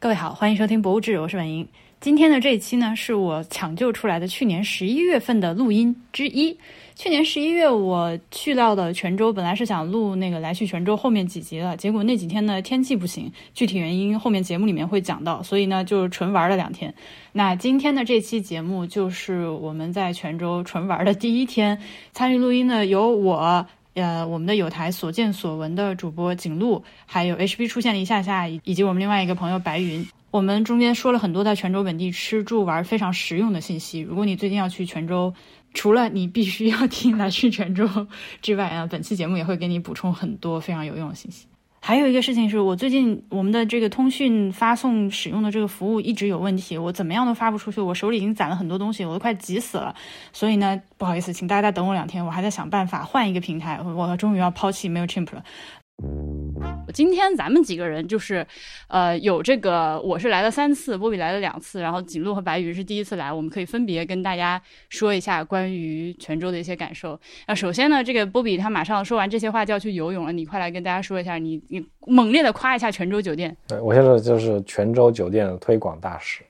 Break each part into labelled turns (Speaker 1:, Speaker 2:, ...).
Speaker 1: 各位好，欢迎收听《博物志》，我是婉莹。今天的这一期呢，是我抢救出来的去年十一月份的录音之一。去年十一月，我去到了泉州，本来是想录那个来去泉州后面几集的，结果那几天呢天气不行，具体原因后面节目里面会讲到，所以呢就纯玩了两天。那今天的这期节目就是我们在泉州纯玩的第一天，参与录音呢有我。呃，我们的有台所见所闻的主播景路，还有 HB 出现了一下下，以及我们另外一个朋友白云，我们中间说了很多在泉州本地吃住玩非常实用的信息。如果你最近要去泉州，除了你必须要听来去泉州之外啊，本期节目也会给你补充很多非常有用的信息。还有一个事情是我最近我们的这个通讯发送使用的这个服务一直有问题，我怎么样都发不出去，我手里已经攒了很多东西，我都快急死了。所以呢，不好意思，请大家再等我两天，我还在想办法换一个平台，我终于要抛弃没有 chimp 了。今天咱们几个人就是，呃，有这个，我是来了三次，波比来了两次，然后景路和白鱼是第一次来，我们可以分别跟大家说一下关于泉州的一些感受。那首先呢，这个波比他马上说完这些话就要去游泳了，你快来跟大家说一下，你你猛烈的夸一下泉州酒店。
Speaker 2: 对我现在就是泉州酒店的推广大使，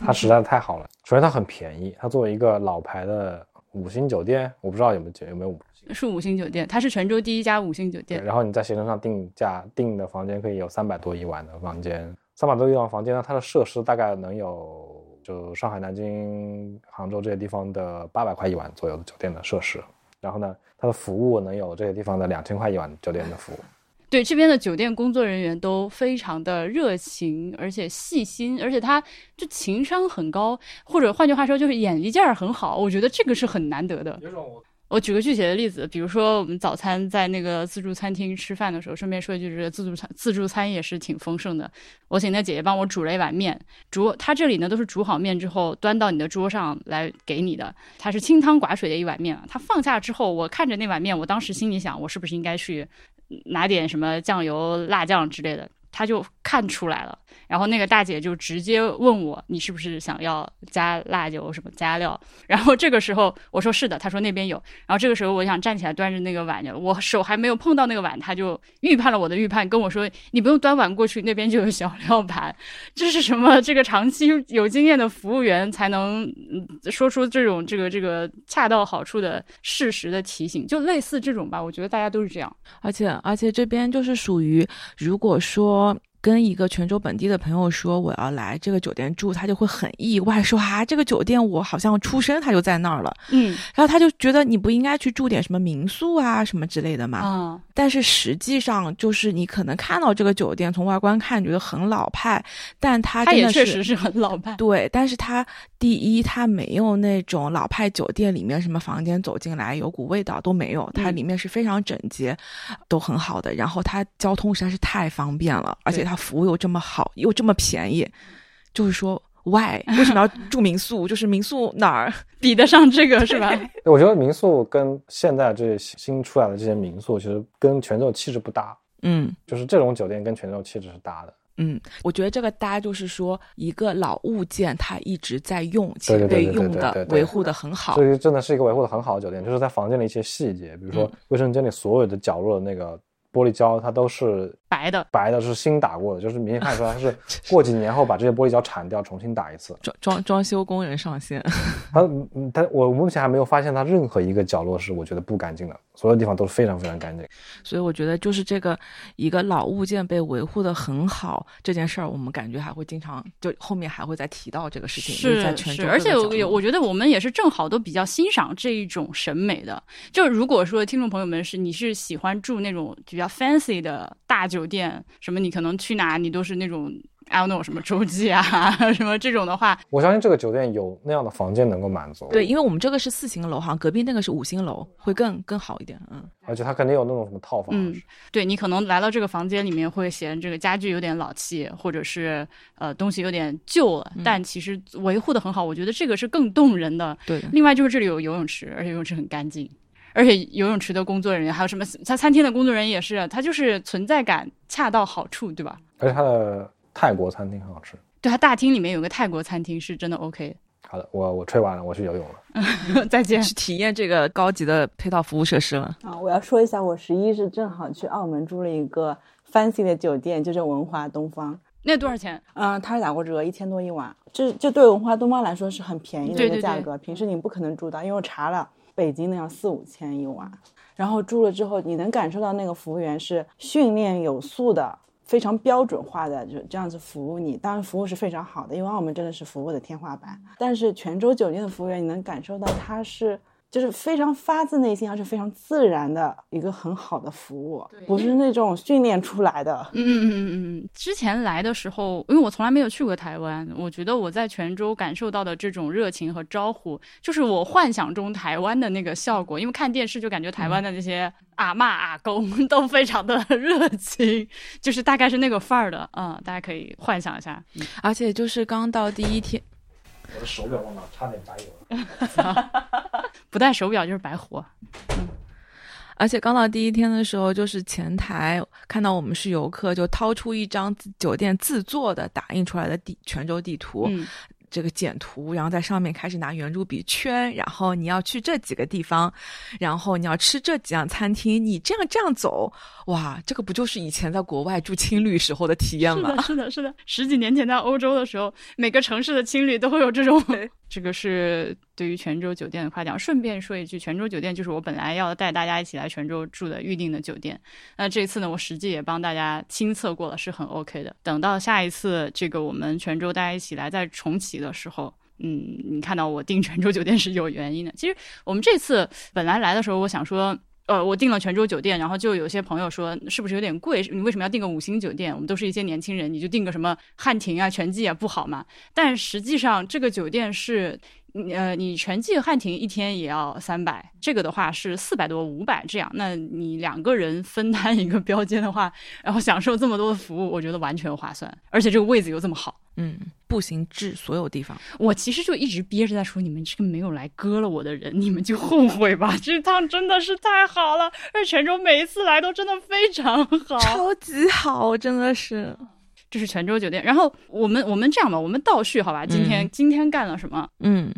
Speaker 2: 它实在太好了。首先它很便宜，它作为一个老牌的五星酒店，我不知道有没有有没有。
Speaker 1: 是五星酒店，它是泉州第一家五星酒店。
Speaker 2: 然后你在携程上定价订的房间可以有三百多一晚的房间，三百多一晚房间呢，它的设施大概能有就上海、南京、杭州这些地方的八百块一晚左右的酒店的设施。然后呢，它的服务能有这些地方的两千块一晚酒店的服务。
Speaker 1: 对，这边的酒店工作人员都非常的热情，而且细心，而且他就情商很高，或者换句话说就是眼力劲儿很好。我觉得这个是很难得的。我举个具体的例子，比如说我们早餐在那个自助餐厅吃饭的时候，顺便说一句，这个自助餐自助餐也是挺丰盛的。我请那姐姐帮我煮了一碗面，煮她这里呢都是煮好面之后端到你的桌上来给你的，它是清汤寡水的一碗面。它放下之后，我看着那碗面，我当时心里想，我是不是应该去拿点什么酱油、辣酱之类的？他就看出来了。然后那个大姐就直接问我：“你是不是想要加辣椒什么加料？”然后这个时候我说：“是的。”他说：“那边有。”然后这个时候我想站起来端着那个碗，我手还没有碰到那个碗，他就预判了我的预判，跟我说：“你不用端碗过去，那边就有小料盘。” 这是什么？这个长期有经验的服务员才能说出这种这个这个恰到好处的事实的提醒，就类似这种吧。我觉得大家都是这样，
Speaker 3: 而且而且这边就是属于，如果说。och 跟一个泉州本地的朋友说我要来这个酒店住，他就会很意外说啊，这个酒店我好像出生他就在那儿了，
Speaker 1: 嗯，
Speaker 3: 然后他就觉得你不应该去住点什么民宿啊什么之类的嘛，
Speaker 1: 嗯，
Speaker 3: 但是实际上就是你可能看到这个酒店从外观看觉得很老派，但它
Speaker 1: 它也确实是很老派，
Speaker 3: 对，但是它第一它没有那种老派酒店里面什么房间走进来有股味道都没有，它里面是非常整洁，都很好的，然后它交通实在是太方便了，而且它。服务又这么好，又这么便宜，就是说，why 为什么要住民宿？就是民宿哪儿
Speaker 1: 比得上这个是吧？
Speaker 2: 我觉得民宿跟现在这些新出来的这些民宿，其实跟泉州气质不搭。
Speaker 3: 嗯，
Speaker 2: 就是这种酒店跟泉州气质是搭的。
Speaker 3: 嗯，我觉得这个搭就是说，一个老物件它一直在用，且被用的维护的很好。
Speaker 2: 所以真的是一个维护的很好的酒店，就是在房间的一些细节，比如说卫生间里所有的角落的那个。玻璃胶它都是
Speaker 1: 白的，
Speaker 2: 白的是新打过的，就是明显看出来它是 过几年后把这些玻璃胶铲掉，重新打一次。
Speaker 3: 装装装修工人上线，
Speaker 2: 他他我目前还没有发现它任何一个角落是我觉得不干净的，所有地方都是非常非常干净。
Speaker 3: 所以我觉得就是这个一个老物件被维护的很好这件事儿，我们感觉还会经常就后面还会再提到这个事情。
Speaker 1: 是
Speaker 3: 是，
Speaker 1: 而且我我觉得我们也是正好都比较欣赏这一种审美的。就如果说听众朋友们是你是喜欢住那种比较。fancy 的大酒店，什么你可能去哪，你都是那种 I don't know 什么洲际啊，什么这种的话，
Speaker 2: 我相信这个酒店有那样的房间能够满足。
Speaker 3: 对，因为我们这个是四星楼，好像隔壁那个是五星楼，会更更好一点。嗯，
Speaker 2: 而且它肯定有那种什么套房。
Speaker 1: 嗯，对你可能来到这个房间里面会嫌这个家具有点老气，或者是呃东西有点旧了，但其实维护的很好，我觉得这个是更动人的。
Speaker 3: 对，
Speaker 1: 另外就是这里有游泳池，而且游泳池很干净。而且游泳池的工作人员，还有什么？他餐厅的工作人员也是，他就是存在感恰到好处，对吧？
Speaker 2: 而且他的泰国餐厅很好吃。
Speaker 1: 对他大厅里面有个泰国餐厅，是真的 OK。
Speaker 2: 好的，我我吹完了，我去游泳了。
Speaker 1: 再见。
Speaker 3: 去体验这个高级的配套服务设施了。
Speaker 4: 啊，我要说一下，我十一是正好去澳门住了一个 fancy 的酒店，就是文华东方。
Speaker 1: 那多少钱？
Speaker 4: 嗯，它是打过折，一千多一晚。这这对文化东方来说是很便宜的一个价格，平时你不可能住到，因为我查了，北京的要四五千一晚。然后住了之后，你能感受到那个服务员是训练有素的，非常标准化的，就这样子服务你。当然，服务是非常好的，因为澳门真的是服务的天花板。但是泉州酒店的服务员，你能感受到他是。就是非常发自内心，而且非常自然的一个很好的服务，不是那种训练出来的。
Speaker 1: 嗯嗯嗯嗯嗯。之前来的时候，因为我从来没有去过台湾，我觉得我在泉州感受到的这种热情和招呼，就是我幻想中台湾的那个效果。因为看电视就感觉台湾的那些阿妈阿公 都非常的 热情，就是大概是那个范儿的。嗯，大家可以幻想一下。
Speaker 3: 而且就是刚到第一天。
Speaker 2: 我的手表忘了，差点白油了。
Speaker 1: 不戴手表就是白活。
Speaker 3: 嗯，而且刚到第一天的时候，就是前台看到我们是游客，就掏出一张酒店自做的打印出来的地泉州地图。这个简图，然后在上面开始拿圆珠笔圈，然后你要去这几个地方，然后你要吃这几样餐厅，你这样这样走，哇，这个不就是以前在国外住青旅时候的体验吗？
Speaker 1: 是的，是的，是的。十几年前在欧洲的时候，每个城市的青旅都会有这种。这个是对于泉州酒店的夸奖。顺便说一句，泉州酒店就是我本来要带大家一起来泉州住的预定的酒店。那这次呢，我实际也帮大家亲测过了，是很 OK 的。等到下一次这个我们泉州大家一起来再重启的时候，嗯，你看到我订泉州酒店是有原因的。其实我们这次本来来的时候，我想说。呃，我订了泉州酒店，然后就有些朋友说，是不是有点贵？你为什么要订个五星酒店？我们都是一些年轻人，你就订个什么汉庭啊、全季啊，不好吗？但实际上，这个酒店是。呃，你全季汉庭一天也要三百，这个的话是四百多五百这样。那你两个人分摊一个标间的话，然后享受这么多的服务，我觉得完全划算。而且这个位子又这么好，
Speaker 3: 嗯，步行至所有地方。
Speaker 1: 我其实就一直憋着在说，你们这个没有来割了我的人，你们就后悔吧。这趟真的是太好了，而泉州每一次来都真的非常好，
Speaker 3: 超级好，真的是。
Speaker 1: 这是泉州酒店，然后我们我们这样吧，我们倒叙好吧？今天今天干了什么？
Speaker 3: 嗯，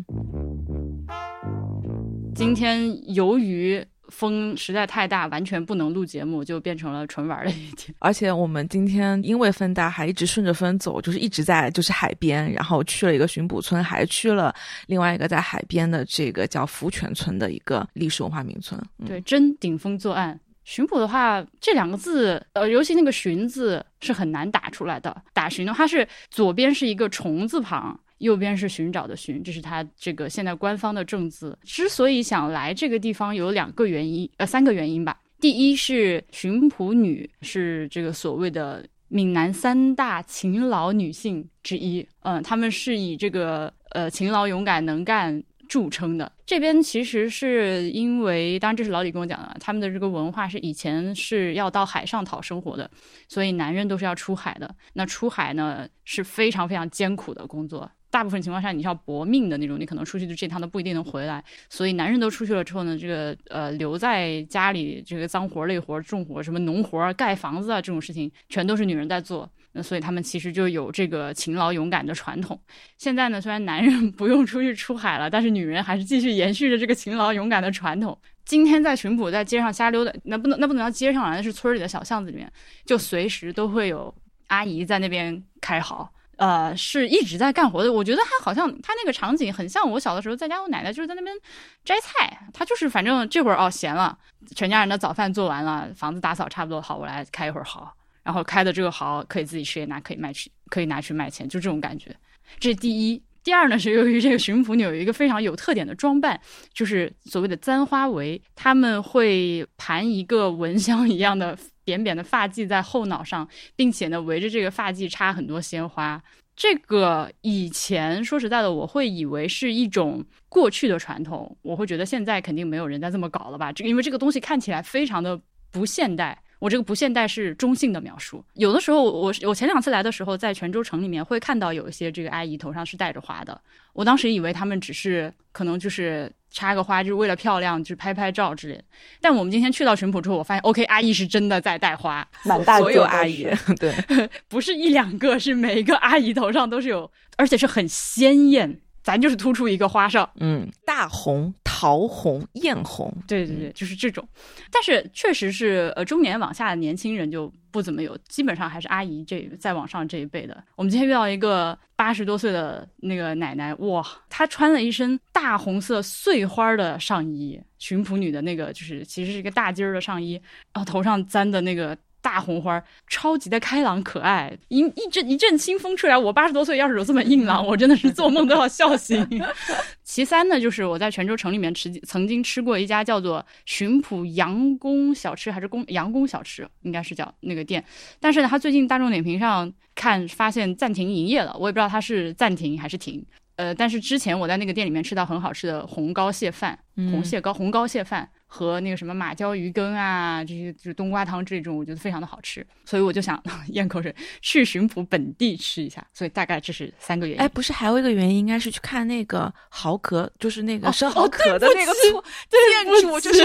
Speaker 1: 今天由于风实在太大，完全不能录节目，就变成了纯玩的一天。
Speaker 3: 而且我们今天因为风大，还一直顺着风走，就是一直在 就是海边，然后去了一个巡捕村，还去了另外一个在海边的这个叫福泉村的一个历史文化名村。
Speaker 1: 对，真顶风作案。巡捕的话，这两个字，呃，尤其那个“巡”字是很难打出来的。打巡的话是左边是一个虫字旁，右边是寻找的“寻”，这是它这个现在官方的正字。之所以想来这个地方，有两个原因，呃，三个原因吧。第一是巡捕女是这个所谓的闽南三大勤劳女性之一，嗯，她们是以这个呃勤劳、勇敢、能干。著称的这边其实是因为，当然这是老李跟我讲的，他们的这个文化是以前是要到海上讨生活的，所以男人都是要出海的。那出海呢是非常非常艰苦的工作，大部分情况下你是要搏命的那种，你可能出去就这趟都不一定能回来。所以男人都出去了之后呢，这个呃留在家里这个脏活累活重活，什么农活盖房子啊这种事情，全都是女人在做。所以他们其实就有这个勤劳勇敢的传统。现在呢，虽然男人 不用出去出海了，但是女人还是继续延续着这个勤劳勇敢的传统。今天在巡捕，在街上瞎溜达，那不能那不能到街上来，那是村里的小巷子里面，就随时都会有阿姨在那边开好，呃，是一直在干活的。我觉得他好像他那个场景很像我小的时候在家，我奶奶就是在那边摘菜，他就是反正这会儿哦闲了，全家人的早饭做完了，房子打扫差不多好，我来开一会儿好。然后开的这个豪可以自己吃，也拿可以卖去，可以拿去卖钱，就这种感觉。这是第一。第二呢，是由于这个巡抚女有一个非常有特点的装扮，就是所谓的簪花围，他们会盘一个蚊香一样的扁扁的发髻在后脑上，并且呢围着这个发髻插很多鲜花。这个以前说实在的，我会以为是一种过去的传统，我会觉得现在肯定没有人在这么搞了吧？这个因为这个东西看起来非常的不现代。我这个不现代是中性的描述。有的时候，我我前两次来的时候，在泉州城里面会看到有一些这个阿姨头上是戴着花的。我当时以为他们只是可能就是插个花，就是为了漂亮，就是拍拍照之类。但我们今天去到巡捕之后，我发现，OK，阿姨是真的在戴花，
Speaker 4: 满大
Speaker 3: 所有阿姨，对，
Speaker 1: 不是一两个，是每一个阿姨头上都是有，而且是很鲜艳。咱就是突出一个花哨，
Speaker 3: 嗯，大红。桃红、艳红，
Speaker 1: 对对对，就是这种。但是确实是，呃，中年往下的年轻人就不怎么有，基本上还是阿姨这再往上这一辈的。我们今天遇到一个八十多岁的那个奶奶，哇，她穿了一身大红色碎花的上衣，巡捕女的那个，就是其实是一个大襟儿的上衣，然后头上簪的那个。大红花，超级的开朗可爱，一一阵一阵清风吹来，我八十多岁要是有这么硬朗，我真的是做梦都要笑醒。其三呢，就是我在泉州城里面吃，曾经吃过一家叫做巡捕杨公小吃，还是公杨公小吃，应该是叫那个店。但是呢，他最近大众点评上看发现暂停营业了，我也不知道他是暂停还是停。呃，但是之前我在那个店里面吃到很好吃的红膏蟹饭，红蟹膏红膏蟹饭。和那个什么马鲛鱼羹啊，这些就是冬瓜汤这种，我觉得非常的好吃，所以我就想 咽口水去巡捕本地吃一下。所以大概这是三个原因。
Speaker 3: 哎，不是，还有一个原因，应该是去看那个豪壳，就是那个生蚝壳的那个建筑，就是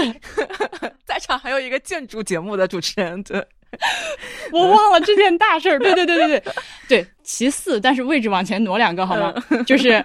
Speaker 3: 在场还有一个建筑节目的主持人，对。
Speaker 1: 我忘了这件大事儿，对对对对对对。其次，但是位置往前挪两个好吗？就是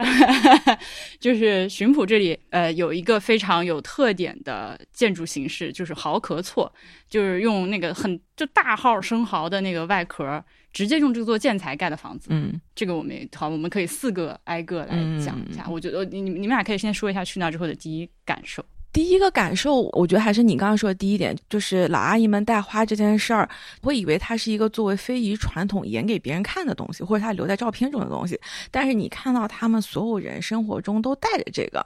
Speaker 1: 就是巡捕这里，呃，有一个非常有特点的建筑形式，就是蚝壳厝，就是用那个很就大号生蚝的那个外壳，直接用这座建材盖的房子。
Speaker 3: 嗯，
Speaker 1: 这个我们好，我们可以四个挨个来讲一下。我觉得你你们俩可以先说一下去那之后的第一感受。
Speaker 3: 第一个感受，我觉得还是你刚刚说的第一点，就是老阿姨们带花这件事儿，会以为它是一个作为非遗传统演给别人看的东西，或者它留在照片中的东西。但是你看到他们所有人生活中都带着这个。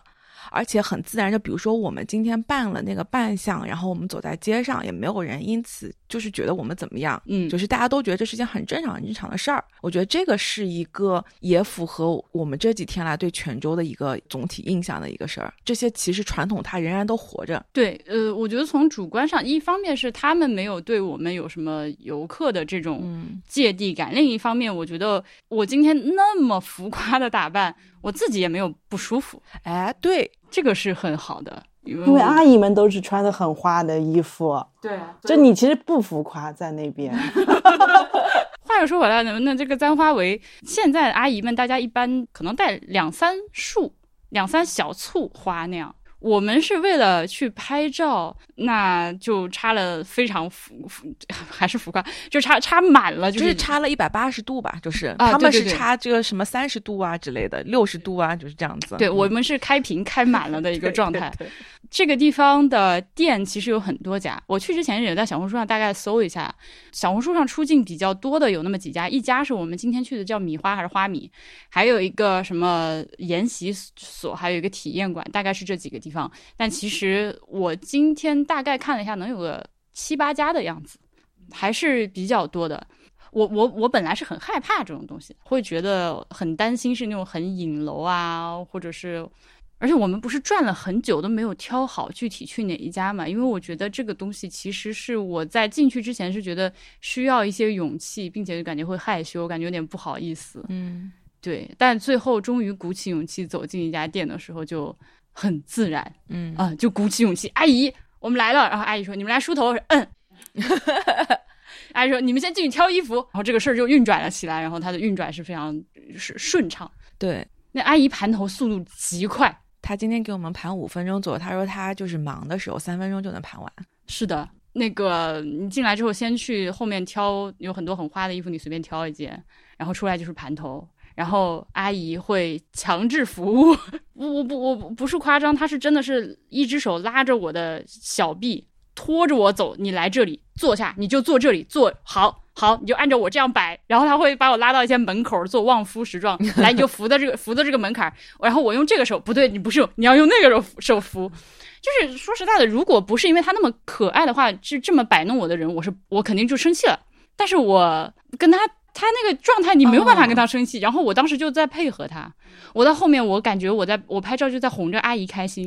Speaker 3: 而且很自然，就比如说我们今天办了那个扮相，然后我们走在街上，也没有人因此就是觉得我们怎么样，
Speaker 1: 嗯，
Speaker 3: 就是大家都觉得这是件很正常、很正常的事儿。我觉得这个是一个也符合我们这几天来对泉州的一个总体印象的一个事儿。这些其实传统它仍然都活着。
Speaker 1: 对，呃，我觉得从主观上，一方面是他们没有对我们有什么游客的这种芥蒂感，另一方面，我觉得我今天那么浮夸的打扮。我自己也没有不舒服，
Speaker 3: 哎，对，
Speaker 1: 这个是很好的，
Speaker 4: 因为阿姨们都是穿的很花的衣服，
Speaker 1: 对，
Speaker 4: 就你其实不浮夸在那边。
Speaker 1: 话又说回来，那这个簪花围，现在阿姨们大家一般可能带两三束、两三小簇花那样。我们是为了去拍照，那就差了非常浮浮，还是浮夸，就差差满了，
Speaker 3: 就是差了一百八十度吧，就是他们是差这个什么三十度啊之类的，六十度啊，就是这样子。
Speaker 1: 对我们是开屏开满了的一个状态。这个地方的店其实有很多家，我去之前也在小红书上大概搜一下，小红书上出镜比较多的有那么几家，一家是我们今天去的叫米花还是花米，还有一个什么研习所，还有一个体验馆，大概是这几个地方。但其实我今天大概看了一下，能有个七八家的样子，还是比较多的。我我我本来是很害怕这种东西，会觉得很担心是那种很影楼啊，或者是。而且我们不是转了很久都没有挑好具体去哪一家嘛？因为我觉得这个东西其实是我在进去之前是觉得需要一些勇气，并且就感觉会害羞，感觉有点不好意思。
Speaker 3: 嗯，
Speaker 1: 对。但最后终于鼓起勇气走进一家店的时候就很自然。
Speaker 3: 嗯
Speaker 1: 啊，就鼓起勇气，阿姨，我们来了。然后阿姨说：“你们来梳头。”嗯。阿姨说：“你们先进去挑衣服。”然后这个事儿就运转了起来。然后它的运转是非常是顺畅。
Speaker 3: 对，
Speaker 1: 那阿姨盘头速度极快。
Speaker 3: 他今天给我们盘五分钟左右，他说他就是忙的时候三分钟就能盘完。
Speaker 1: 是的，那个你进来之后先去后面挑，有很多很花的衣服，你随便挑一件，然后出来就是盘头，然后阿姨会强制服务。我我不我不是夸张，她是真的是一只手拉着我的小臂，拖着我走，你来这里坐下，你就坐这里坐好。好，你就按照我这样摆，然后他会把我拉到一些门口做望夫石状，来，你就扶在这个扶在这个门槛然后我用这个手，不对，你不是，你要用那个手手扶。就是说实在的，如果不是因为他那么可爱的话，就这么摆弄我的人，我是我肯定就生气了。但是我跟他他那个状态，你没有办法跟他生气。然后我当时就在配合他，我到后面我感觉我在我拍照就在哄着阿姨开心。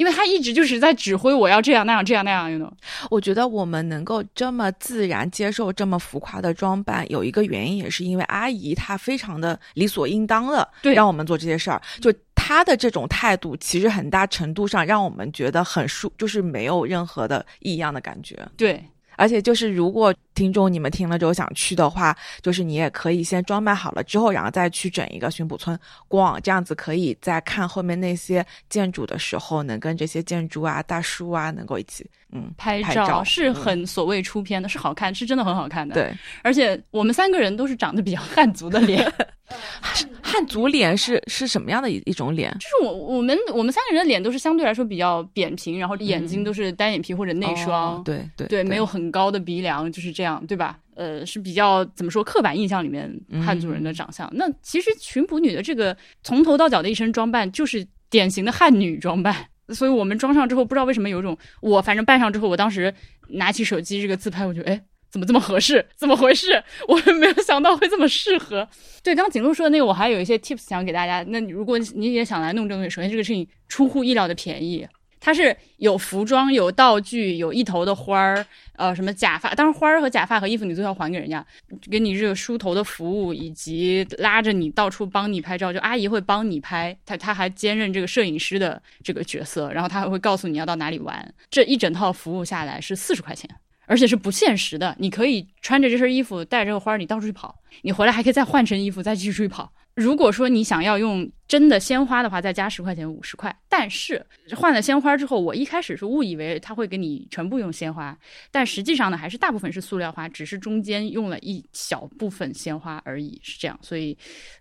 Speaker 1: 因为他一直就是在指挥我要这样那样这样那样，you know。
Speaker 3: 我觉得我们能够这么自然接受这么浮夸的装扮，有一个原因也是因为阿姨她非常的理所应当的让我们做这些事儿，就她的这种态度，其实很大程度上让我们觉得很舒，就是没有任何的异样的感觉。
Speaker 1: 对。
Speaker 3: 而且就是如果听众你们听了之后想去的话，就是你也可以先装扮好了之后，然后再去整一个巡捕村逛，这样子可以在看后面那些建筑的时候，能跟这些建筑啊、大树啊能够一起嗯
Speaker 1: 拍
Speaker 3: 照，
Speaker 1: 是很所谓出片的，是好看，是真的很好看的。
Speaker 3: 对，
Speaker 1: 而且我们三个人都是长得比较汉族的脸。
Speaker 3: 汉族脸是是什么样的一一种脸？
Speaker 1: 就是我我们我们三个人的脸都是相对来说比较扁平，然后眼睛都是单眼皮或者内双，
Speaker 3: 对对
Speaker 1: 对，没有很高的鼻梁，就是这样，对吧？呃，是比较怎么说刻板印象里面汉族人的长相。那其实巡捕女的这个从头到脚的一身装扮就是典型的汉女装扮，所以我们装上之后，不知道为什么有一种我反正扮上之后，我当时拿起手机这个自拍，我觉得哎。怎么这么合适？怎么回事？我没有想到会这么适合。对，刚刚景路说的那个，我还有一些 tips 想给大家。那如果你也想来弄这个首先这个事情出乎意料的便宜，它是有服装、有道具、有一头的花儿，呃，什么假发，当然花儿和假发和衣服你都要还给人家，给你这个梳头的服务，以及拉着你到处帮你拍照，就阿姨会帮你拍，她她还兼任这个摄影师的这个角色，然后她还会告诉你要到哪里玩。这一整套服务下来是四十块钱。而且是不限时的，你可以穿着这身衣服，带这个花儿，你到处去跑。你回来还可以再换身衣服，再继续出去跑。如果说你想要用真的鲜花的话，再加十块钱，五十块。但是换了鲜花之后，我一开始是误以为他会给你全部用鲜花，但实际上呢，还是大部分是塑料花，只是中间用了一小部分鲜花而已，是这样。所以，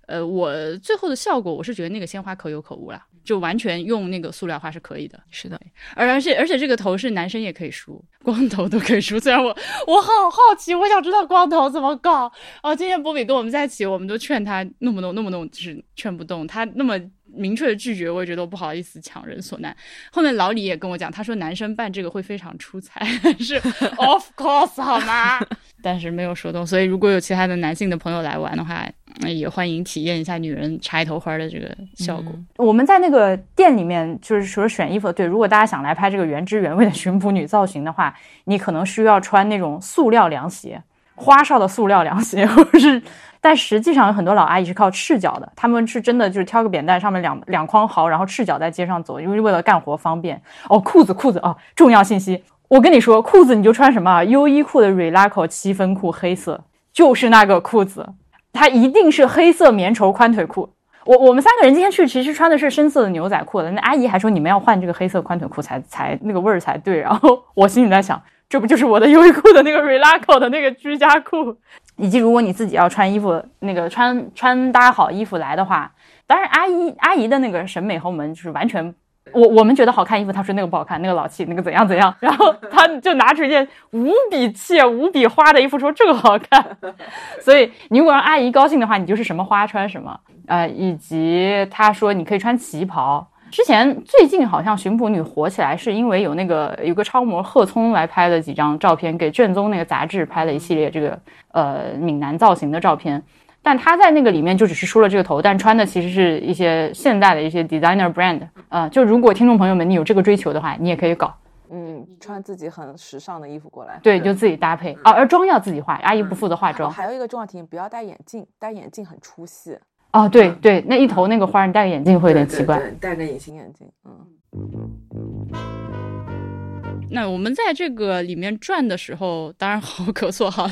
Speaker 1: 呃，我最后的效果，我是觉得那个鲜花可有可无了。就完全用那个塑料花是可以的，
Speaker 3: 是的，
Speaker 1: 而而且而且这个头是男生也可以梳，光头都可以梳。虽然我 我好好奇，我想知道光头怎么搞。哦，今天波比跟我们在一起，我们都劝他弄不弄，弄不弄，就是劝不动。他那么。明确的拒绝，我也觉得我不好意思强人所难。后面老李也跟我讲，他说男生办这个会非常出彩，是 of course 好吗？但是没有说动。所以如果有其他的男性的朋友来玩的话，那也欢迎体验一下女人插头花的这个效果。我们在那个店里面，就是除了选衣服，对，如果大家想来拍这个原汁原味的巡捕女造型的话，你可能需要穿那种塑料凉鞋，花哨的塑料凉鞋，或者是。但实际上有很多老阿姨是靠赤脚的，他们是真的就是挑个扁担，上面两两筐蚝，然后赤脚在街上走，因为为了干活方便。哦，裤子裤子哦，重要信息，我跟你说，裤子你就穿什么优衣库的 relax 七分裤，黑色，就是那个裤子，它一定是黑色棉绸宽腿裤。我我们三个人今天去其实穿的是深色的牛仔裤的，那阿姨还说你们要换这个黑色宽腿裤才才那个味儿才对。然后我心里在想，这不就是我的优衣库的那个 Relaxo 的那个居家裤？以及如果你自己要穿衣服，那个穿穿搭好衣服来的话，当然阿姨阿姨的那个审美和我们就是完全，我我们觉得好看衣服，她说那个不好看，那个老气，那个怎样怎样，然后她就拿出一件无比气无比花的衣服说这个好看，所以你如果让阿姨高兴的话，你就是什么花穿什么，呃，以及她说你可以穿旗袍。之前最近好像巡捕女火起来，是因为有那个有个超模贺聪来拍了几张照片，给卷宗那个杂志拍了一系列这个呃闽南造型的照片。但他在那个里面就只是梳了这个头，但穿的其实是一些现代的一些 designer brand。呃，就如果听众朋友们你有这个追求的话，你也可以搞，
Speaker 4: 嗯，穿自己很时尚的衣服过来，
Speaker 1: 对，就自己搭配啊。而妆要自己化，阿姨不负责化妆。
Speaker 4: 还有一个重要提醒，不要戴眼镜，戴眼镜很出戏。
Speaker 1: 哦，对对，那一头那个花，你戴个眼镜会有点奇怪。
Speaker 4: 戴个隐形眼镜，嗯。
Speaker 1: 那我们在这个里面转的时候，当然好可错哈，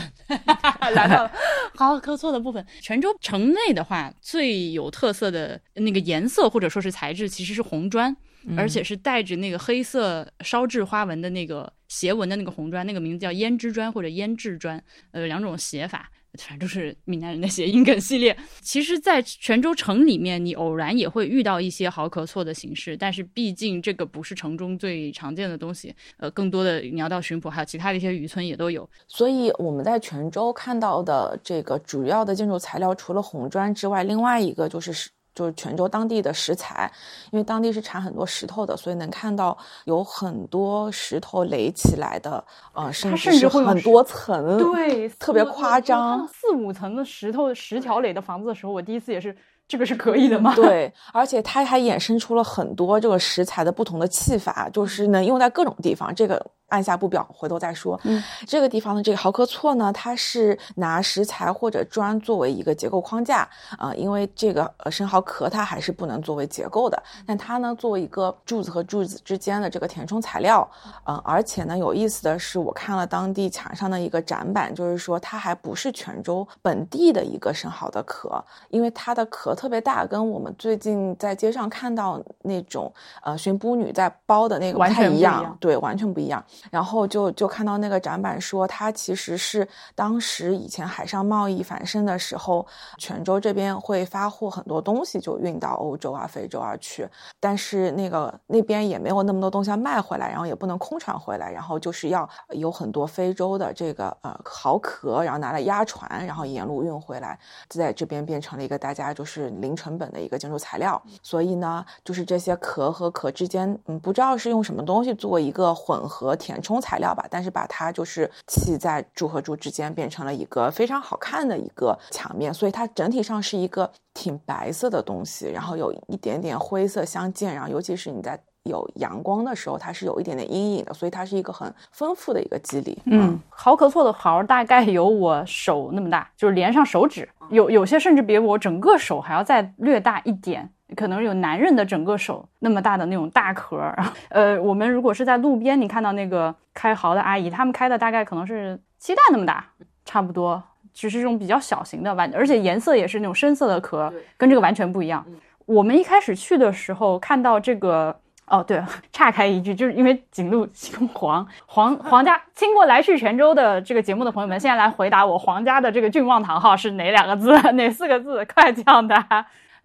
Speaker 1: 来到好可错的部分。泉州城内的话，最有特色的那个颜色或者说是材质，其实是红砖，而且是带着那个黑色烧制花纹的那个斜纹的那个红砖，那个名字叫胭脂砖或者胭脂砖，呃，两种写法。反正就是闽南人的谐音梗系列。其实，在泉州城里面，你偶然也会遇到一些好可错的形式，但是毕竟这个不是城中最常见的东西。呃，更多的你要到巡捕，还有其他的一些渔村也都有。
Speaker 4: 所以我们在泉州看到的这个主要的建筑材料，除了红砖之外，另外一个就是。就是泉州当地的石材，因为当地是产很多石头的，所以能看到有很多石头垒起来的，呃，甚至是很多层，
Speaker 1: 对，
Speaker 4: 特别夸张。
Speaker 1: 四五层的石头石条垒的房子的时候，我第一次也是这个是可以的吗？
Speaker 3: 对，而且它还衍生出了很多这个食材的不同的砌法，就是能用在各种地方。这个。按下不表，回头再说。嗯，这个地方的这个蚝壳错呢，它是拿石材或者砖作为一个结构框架啊，因为这个呃生蚝壳它还是不能作为结构的，但它呢作为一个柱子和柱子之间的这个填充材料。嗯，而且呢有意思的是，我看了当地墙上的一个展板，就是说它还不是泉州本地的一个生蚝的壳，因为它的壳特别大，跟我们最近在街上看到那种呃巡捕女在包的那个
Speaker 1: 不太
Speaker 3: 一样，对，完全不一样。然后就就看到那个展板说，它其实是当时以前海上贸易繁盛的时候，泉州这边会发货很多东西，就运到欧洲啊、非洲啊去。但是那个那边也没有那么多东西要卖回来，然后也不能空船回来，然后就是要有很多非洲的这个呃蚝壳，然后拿来压船，然后沿路运回来，在这边变成了一个大家就是零成本的一个建筑材料。所以呢，就是这些壳和壳之间，嗯，不知道是用什么东西做一个混合填充材料吧，但是把它就是砌在柱和柱之间，变成了一个非常好看的一个墙面，所以它整体上是一个挺白色的东西，然后有一点点灰色相间，然后尤其是你在有阳光的时候，它是有一点点阴影的，所以它是一个很丰富的一个肌理。
Speaker 1: 嗯，蚝壳错的蚝大概有我手那么大，就是连上手指，有有些甚至比我整个手还要再略大一点。可能有男人的整个手那么大的那种大壳儿，呃，我们如果是在路边，你看到那个开蚝的阿姨，他们开的大概可能是鸡蛋那么大，差不多，只是这种比较小型的，完，而且颜色也是那种深色的壳，跟这个完全不一样。我们一开始去的时候看到这个，哦，对，岔开一句，就是因为景路姓黄，黄黄家 听过来去泉州的这个节目的朋友们，现在来回答我，黄家的这个郡望堂号是哪两个字，哪四个字？快讲的。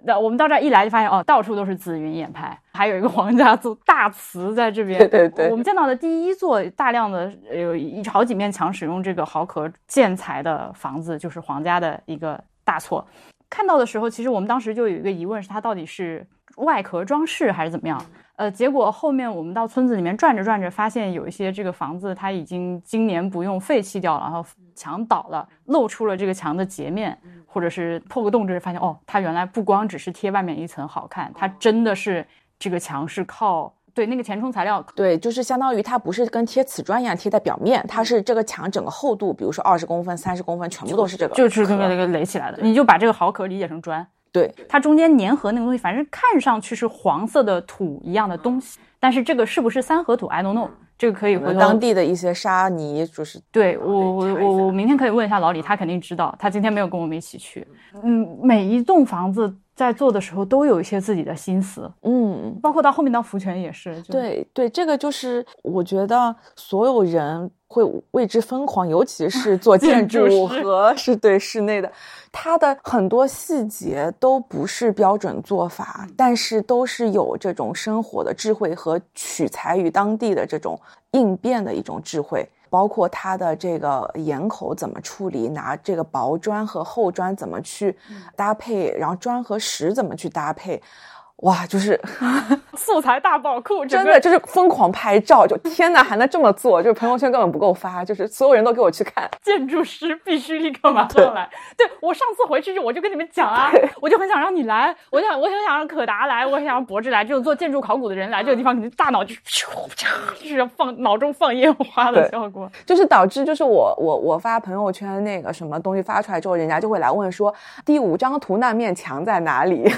Speaker 1: 那我们到这儿一来就发现，哦，到处都是紫云堰派，还有一个黄家族大祠在这边。
Speaker 3: 对对对，
Speaker 1: 我们见到的第一座大量的有一好几面墙使用这个蚝壳建材的房子，就是黄家的一个大厝。看到的时候，其实我们当时就有一个疑问，是它到底是外壳装饰还是怎么样？呃，结果后面我们到村子里面转着转着，发现有一些这个房子它已经今年不用废弃掉了，然后墙倒了，露出了这个墙的截面，或者是破个洞，就是发现哦，它原来不光只是贴外面一层好看，它真的是这个墙是靠对那个填充材料，
Speaker 3: 对，就是相当于它不是跟贴瓷砖一样贴在表面，它是这个墙整个厚度，比如说二十公分、三十公分，全部都是这个，
Speaker 1: 就是跟那个垒起来的，你就把这个蚝壳理解成砖。
Speaker 3: 对，
Speaker 1: 它中间粘合那个东西，反正看上去是黄色的土一样的东西，但是这个是不是三合土？I don't know。这个可以回头
Speaker 3: 当地的一些沙泥，就是
Speaker 1: 对我我我我明天可以问一下老李，他肯定知道，他今天没有跟我们一起去。嗯，每一栋房子在做的时候都有一些自己的心思，
Speaker 3: 嗯，
Speaker 1: 包括到后面到福泉也是。
Speaker 3: 对对，这个就是我觉得所有人。会为之疯狂，尤其是做建筑和是对室内的，它的很多细节都不是标准做法，但是都是有这种生活的智慧和取材于当地的这种应变的一种智慧，包括它的这个檐口怎么处理，拿这个薄砖和厚砖怎么去搭配，然后砖和石怎么去搭配。哇，就是
Speaker 1: 素材大宝库，
Speaker 3: 真的就是疯狂拍照，就 天哪，还能这么做？就是朋友圈根本不够发，就是所有人都给我去看。
Speaker 1: 建筑师必须立刻马上来。对我上次回去就我就跟你们讲啊，我就很想让你来，我想我很想让可达来，我很想让博志来，这种做建筑考古的人来这个地方，肯定大脑就就是要放脑中放烟花的效果，
Speaker 3: 就是导致就是我我我发朋友圈那个什么东西发出来之后，人家就会来问说第五张图那面墙在哪里？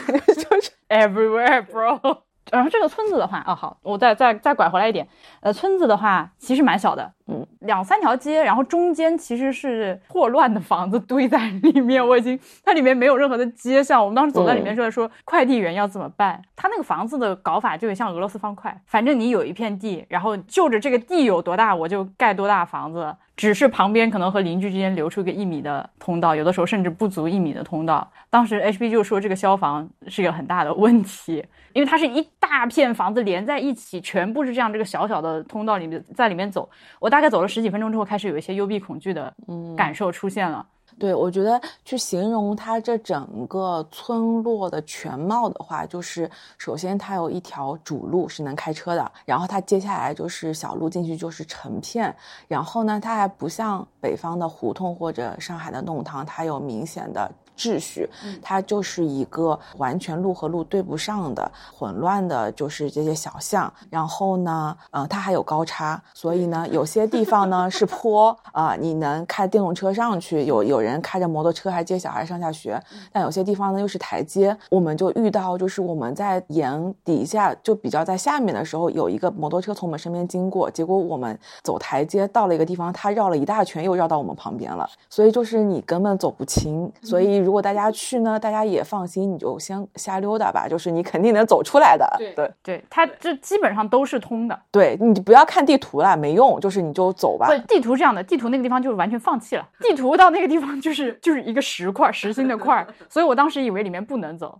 Speaker 3: 就是。
Speaker 1: Everywhere, bro. 然后这个村子的话，哦好，我再再再拐回来一点，呃，村子的话其实蛮小的，嗯，两三条街，然后中间其实是破乱的房子堆在里面，我已经它里面没有任何的街巷，我们当时走在里面就在说快递员要怎么办？他那个房子的搞法就像俄罗斯方块，反正你有一片地，然后就着这个地有多大，我就盖多大房子。只是旁边可能和邻居之间留出个一米的通道，有的时候甚至不足一米的通道。当时 H B 就说这个消防是一个很大的问题，因为它是一大片房子连在一起，全部是这样这个小小的通道里面在里面走。我大概走了十几分钟之后，开始有一些幽闭恐惧的感受出现了。
Speaker 3: 对，我觉得去形容它这整个村落的全貌的话，就是首先它有一条主路是能开车的，然后它接下来就是小路进去就是成片，然后呢，它还不像北方的胡同或者上海的弄堂，它有明显的秩序，它就是一个完全路和路对不上的混乱的，就是这些小巷。然后呢，嗯，它还有高差，所以呢，有些地方呢是坡啊，你能开电动车上去，有有人开着摩托车还接小孩上下学。但有些地方呢又是台阶，我们就遇到就是我们在沿底下就比较在下面的时候，有一个摩托车从我们身边经过，结果我们走台阶到了一个地方，它绕了一大圈又绕到我们旁边了，所以就是你根本走不清。所以如果大家去呢，大家也放心，你就先瞎溜达吧，就是你肯定能走出来的。
Speaker 1: 对对对，它这基本上都是通的。
Speaker 3: 对你不要看地图了，没用，就是你就走吧。
Speaker 1: 对，地图这样的，地图那个地方就是完全放弃了，地图到那个地方就是就是一个石块，实心的块，所以我当时以为里面不能走。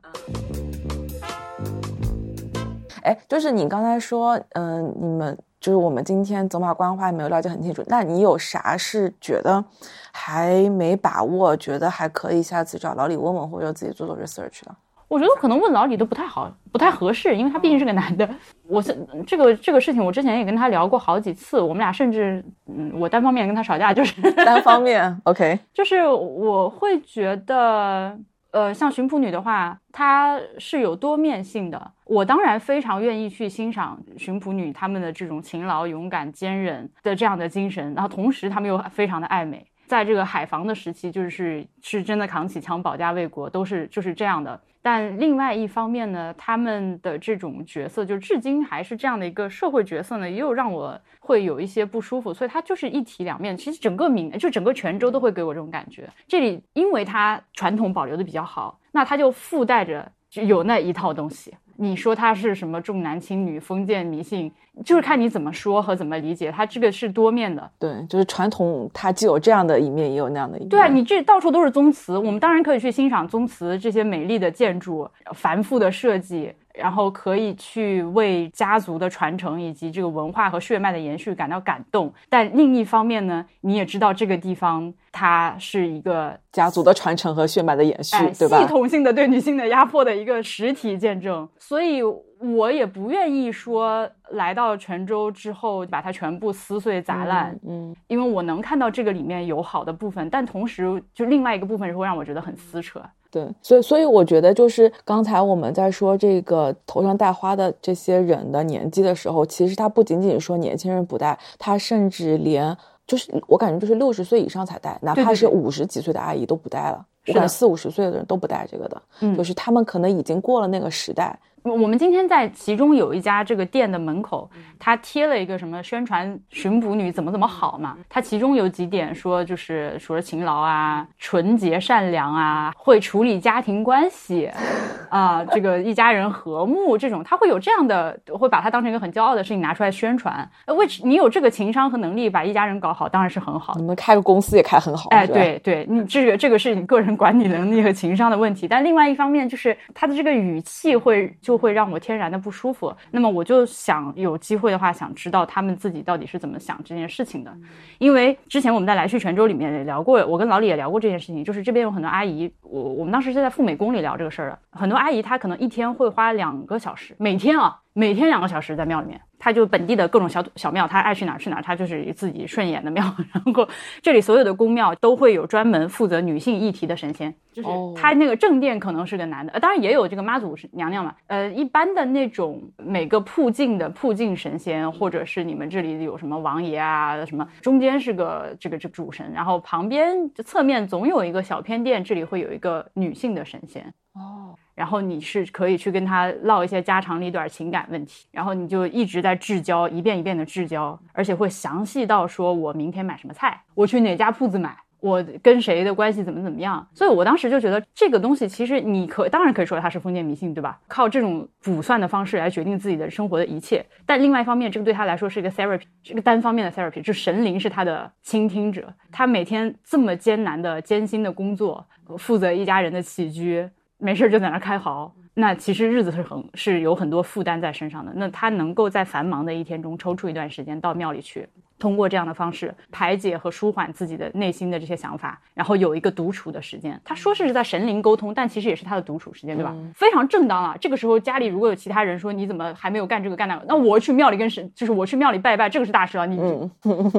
Speaker 3: 哎，就是你刚才说，嗯，你们就是我们今天走马观花没有了解很清楚，那你有啥是觉得还没把握，觉得还可以下次找老李问问，或者自己做做 research 的？
Speaker 1: 我觉得可能问老李都不太好，不太合适，因为他毕竟是个男的。我是这个这个事情，我之前也跟他聊过好几次，我们俩甚至，嗯，我单方面跟他吵架，就是
Speaker 3: 单方面，OK，
Speaker 1: 就是我会觉得。呃，像巡捕女的话，她是有多面性的。我当然非常愿意去欣赏巡捕女她们的这种勤劳、勇敢、坚韧的这样的精神，然后同时她们又非常的爱美。在这个海防的时期，就是是真的扛起枪保家卫国，都是就是这样的。但另外一方面呢，他们的这种角色，就至今还是这样的一个社会角色呢，又让我会有一些不舒服。所以它就是一体两面。其实整个闽，就整个泉州都会给我这种感觉。这里因为它传统保留的比较好，那它就附带着有那一套东西。你说它是什么重男轻女、封建迷信，就是看你怎么说和怎么理解。它这个是多面的，
Speaker 3: 对，就是传统，它既有这样的一面，也有那样的一面。
Speaker 1: 对啊，你这到处都是宗祠，我们当然可以去欣赏宗祠这些美丽的建筑、繁复的设计。然后可以去为家族的传承以及这个文化和血脉的延续感到感动，但另一方面呢，你也知道这个地方它是一个
Speaker 3: 家族的传承和血脉的延续，对吧？
Speaker 1: 系统性的对女性的压迫的一个实体见证，所以我也不愿意说来到泉州之后把它全部撕碎砸烂，嗯，因为我能看到这个里面有好的部分，但同时就另外一个部分是会让我觉得很撕扯。
Speaker 3: 对，所以所以我觉得就是刚才我们在说这个头上戴花的这些人的年纪的时候，其实他不仅仅说年轻人不戴，他甚至连就是我感觉就是六十岁以上才戴，哪怕是五十几岁的阿姨都不戴了，我感觉四五十岁的人都不戴这个的，就是他们可能已经过了那个时代。
Speaker 1: 我们今天在其中有一家这个店的门口，他贴了一个什么宣传巡捕女怎么怎么好嘛？他其中有几点说，就是除了勤劳啊、纯洁善良啊、会处理家庭关系，啊，这个一家人和睦这种，他会有这样的，会把它当成一个很骄傲的事情拿出来宣传。which 你有这个情商和能力把一家人搞好，当然是很好。
Speaker 3: 你们开个公司也开很好。
Speaker 1: 哎，对对，你这个这个是你个人管理能力和情商的问题。但另外一方面就是他的这个语气会就。就会让我天然的不舒服。那么我就想有机会的话，想知道他们自己到底是怎么想这件事情的。因为之前我们在来去泉州里面也聊过，我跟老李也聊过这件事情。就是这边有很多阿姨，我我们当时是在赴美宫里聊这个事儿的。很多阿姨她可能一天会花两个小时，每天啊。每天两个小时在庙里面，他就本地的各种小小庙，他爱去哪儿去哪儿，他就是自己顺眼的庙。然后这里所有的宫庙都会有专门负责女性议题的神仙，就是他那个正殿可能是个男的，呃，当然也有这个妈祖是娘娘嘛。呃，一般的那种每个铺境的铺境神仙，或者是你们这里有什么王爷啊什么，中间是个这个这主神，然后旁边侧面总有一个小偏殿，这里会有一个女性的神仙。哦。然后你是可以去跟他唠一些家长里短、情感问题，然后你就一直在至交，一遍一遍的至交，而且会详细到说我明天买什么菜，我去哪家铺子买，我跟谁的关系怎么怎么样。所以我当时就觉得这个东西其实你可当然可以说它是封建迷信，对吧？靠这种卜算的方式来决定自己的生活的一切。但另外一方面，这个对他来说是一个 therapy，这个单方面的 therapy，就神灵是他的倾听者，他每天这么艰难的、艰辛的工作，负责一家人的起居。没事就在那开嚎，那其实日子是很是有很多负担在身上的。那他能够在繁忙的一天中抽出一段时间到庙里去，通过这样的方式排解和舒缓自己的内心的这些想法，然后有一个独处的时间。他说是在神灵沟通，但其实也是他的独处时间，对吧？非常正当啊。这个时候家里如果有其他人说你怎么还没有干这个干那个，那我去庙里跟神，就是我去庙里拜一拜，这个是大事啊。你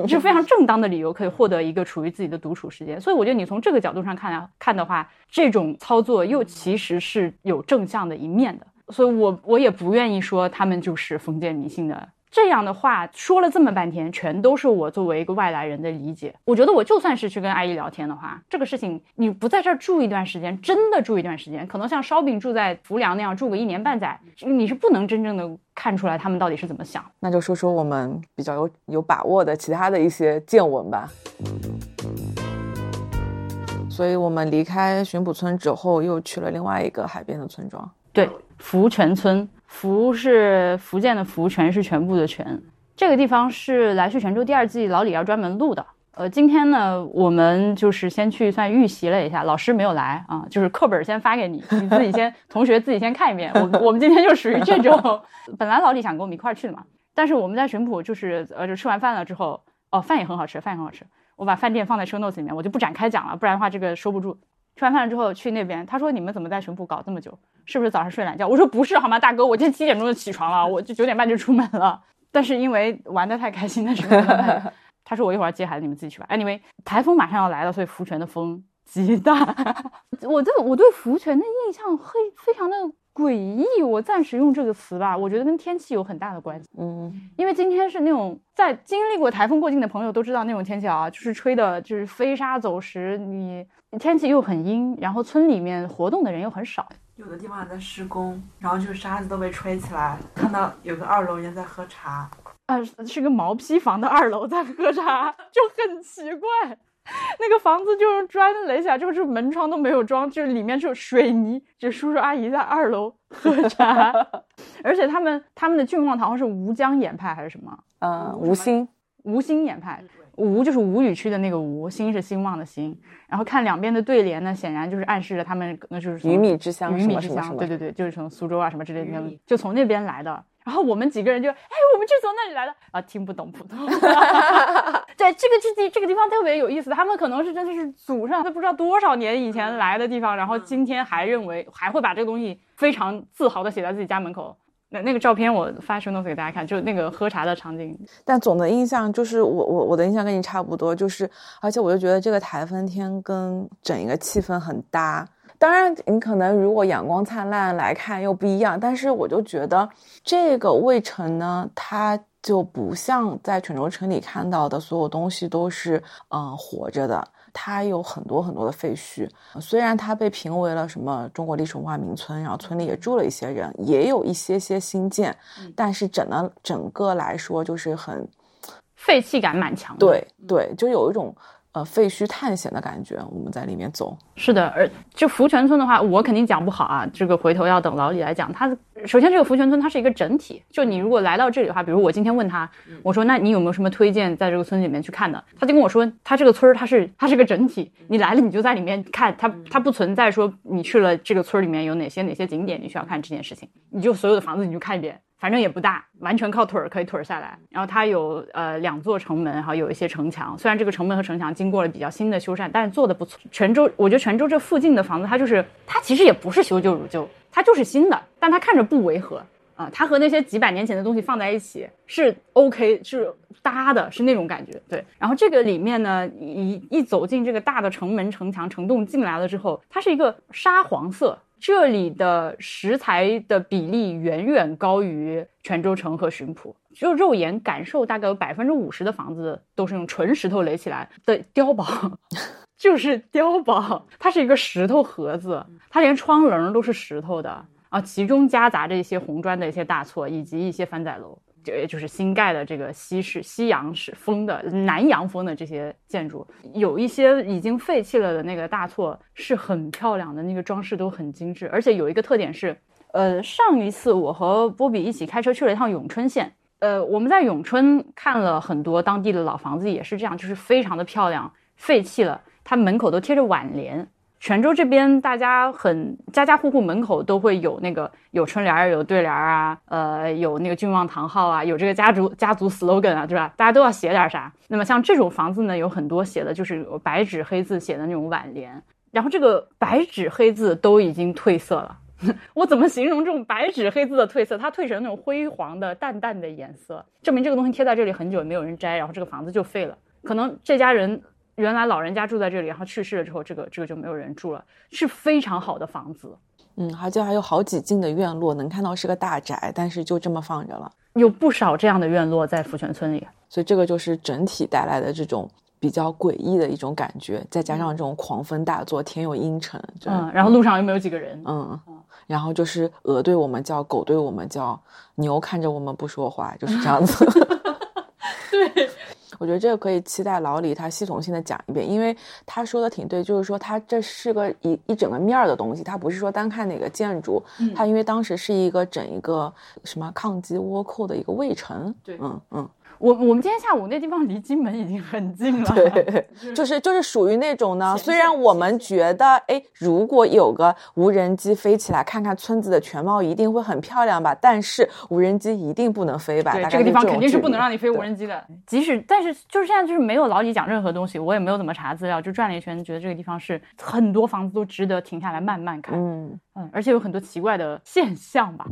Speaker 1: 是非常正当的理由可以获得一个处于自己的独处时间。所以我觉得你从这个角度上看啊，看的话，这种操作又其实是有正向的一面的。所以我我也不愿意说他们就是封建迷信的。这样的话说了这么半天，全都是我作为一个外来人的理解。我觉得我就算是去跟阿姨聊天的话，这个事情你不在这儿住一段时间，真的住一段时间，可能像烧饼住在浮梁那样住个一年半载，你是不能真正的看出来他们到底是怎么想。
Speaker 3: 那就说说我们比较有有把握的其他的一些见闻吧。所以我们离开巡捕村之后，又去了另外一个海边的村庄，
Speaker 1: 对，福泉村。福是福建的福，全是全部的全。这个地方是来去泉州第二季老李要专门录的。呃，今天呢，我们就是先去算预习了一下，老师没有来啊，就是课本先发给你，你自己先，同学自己先看一遍。我我们今天就属于这种，本来老李想跟我们一块儿去的嘛，但是我们在巡捕就是呃，就吃完饭了之后，哦，饭也很好吃，饭也很好吃，我把饭店放在 show notes 里面，我就不展开讲了，不然的话这个收不住。吃完饭了之后去那边，他说你们怎么在巡捕搞这么久？是不是早上睡懒觉？我说不是好吗，大哥，我今天七点钟就起床了，我就九点半就出门了。但是因为玩的太开心的时候？他说我一会儿要接孩子，你们自己去吧。Anyway，台风马上要来了，所以福泉的风极大。我对我对福泉的印象非非常的。诡异，我暂时用这个词吧，我觉得跟天气有很大的关系。嗯，因为今天是那种在经历过台风过境的朋友都知道那种天气啊，就是吹的，就是飞沙走石，你天气又很阴，然后村里面活动的人又很少，
Speaker 4: 有的地方还在施工，然后就是沙子都被吹起来，看到有个二楼人在喝茶，
Speaker 1: 啊，是个毛坯房的二楼在喝茶，就很奇怪。那个房子就是砖垒起来，就是门窗都没有装，就是里面是水泥。就叔叔阿姨在二楼喝茶，而且他们他们的郡望堂是吴江演派还是什么？
Speaker 3: 呃，吴兴，
Speaker 1: 吴兴演派。吴就是吴语区的那个吴，兴是兴旺的兴。然后看两边的对联呢，显然就是暗示着他们那就是
Speaker 3: 鱼米之乡，
Speaker 1: 鱼米之乡。对对对，就是从苏州啊什么之类的，就从那边来的。然后我们几个人就，哎，我们就从那里来的啊，听不懂普通话。对，这个这地这个地方特别有意思，他们可能是真的是祖上都不知道多少年以前来的地方，然后今天还认为还会把这个东西非常自豪的写在自己家门口。那个照片我发 show notes 给大家看，就那个喝茶的场景。
Speaker 3: 但总的印象就是我我我的印象跟你差不多，就是而且我就觉得这个台风天跟整一个气氛很搭。当然，你可能如果阳光灿烂来看又不一样，但是我就觉得这个渭城呢，它就不像在泉州城里看到的所有东西都是嗯活着的，它有很多很多的废墟。虽然它被评为了什么中国历史文化名村，然后村里也住了一些人，也有一些些新建，但是整的整个来说就是很
Speaker 1: 废弃感蛮强的。
Speaker 3: 对对，就有一种。呃，废墟探险的感觉，我们在里面走。
Speaker 1: 是的，而就福泉村的话，我肯定讲不好啊。这个回头要等老李来讲。他首先，这个福泉村它是一个整体。就你如果来到这里的话，比如我今天问他，我说那你有没有什么推荐在这个村里面去看的？他就跟我说，他这个村儿它是它是个整体，你来了你就在里面看，它它不存在说你去了这个村里面有哪些哪些景点你需要看这件事情，你就所有的房子你就看一遍。反正也不大，完全靠腿儿可以腿儿下来。然后它有呃两座城门，然后有一些城墙。虽然这个城门和城墙经过了比较新的修缮，但是做的不错。泉州，我觉得泉州这附近的房子，它就是它其实也不是修旧如旧，它就是新的，但它看着不违和啊。它和那些几百年前的东西放在一起是 OK，是搭的，是那种感觉。对。然后这个里面呢，一一走进这个大的城门、城墙、城洞进来了之后，它是一个沙黄色。这里的石材的比例远远高于泉州城和浔埔，就肉眼感受，大概有百分之五十的房子都是用纯石头垒起来的碉堡，就是碉堡，它是一个石头盒子，它连窗棱都是石头的。啊，其中夹杂着一些红砖的一些大错，以及一些番仔楼。就就是新盖的这个西式、西洋式风的、南洋风的这些建筑，有一些已经废弃了的那个大厝是很漂亮的，那个装饰都很精致，而且有一个特点是，呃，上一次我和波比一起开车去了一趟永春县，呃，我们在永春看了很多当地的老房子，也是这样，就是非常的漂亮，废弃了，它门口都贴着挽联。泉州这边大家很家家户户门口都会有那个有春联儿、有对联儿啊，呃，有那个郡望堂号啊，有这个家族家族 slogan 啊，对吧？大家都要写点啥。那么像这种房子呢，有很多写的就是白纸黑字写的那种挽联，然后这个白纸黑字都已经褪色了。我怎么形容这种白纸黑字的褪色？它褪成那种灰黄的淡淡的颜色，证明这个东西贴在这里很久没有人摘，然后这个房子就废了。可能这家人。原来老人家住在这里，然后去世了之后，这个这个就没有人住了，是非常好的房子。
Speaker 3: 嗯，而且还有好几进的院落，能看到是个大宅，但是就这么放着了。
Speaker 1: 有不少这样的院落在福泉村里，
Speaker 3: 所以这个就是整体带来的这种比较诡异的一种感觉，再加上这种狂风大作，天有阴沉，
Speaker 1: 嗯，然后路上又没有几个人，
Speaker 3: 嗯，然后就是鹅对我们叫，狗对我们叫，牛看着我们不说话，就是这样子。
Speaker 1: 对。
Speaker 3: 我觉得这个可以期待老李他系统性的讲一遍，因为他说的挺对，就是说他这是个一一整个面儿的东西，他不是说单看哪个建筑，他因为当时是一个整一个什么抗击倭寇的一个卫城，
Speaker 1: 对，
Speaker 3: 嗯嗯。
Speaker 1: 我我们今天下午那地方离金门已经很近了，
Speaker 3: 对，就是就是属于那种呢。虽然我们觉得，哎，如果有个无人机飞起来，看看村子的全貌，一定会很漂亮吧？但是无人机一定不能飞吧？
Speaker 1: 对，这个地方肯定是不能让你飞无人机的。即使，但是就是现在就是没有老李讲任何东西，我也没有怎么查资料，就转了一圈，觉得这个地方是很多房子都值得停下来慢慢看。嗯嗯，而且有很多奇怪的现象吧。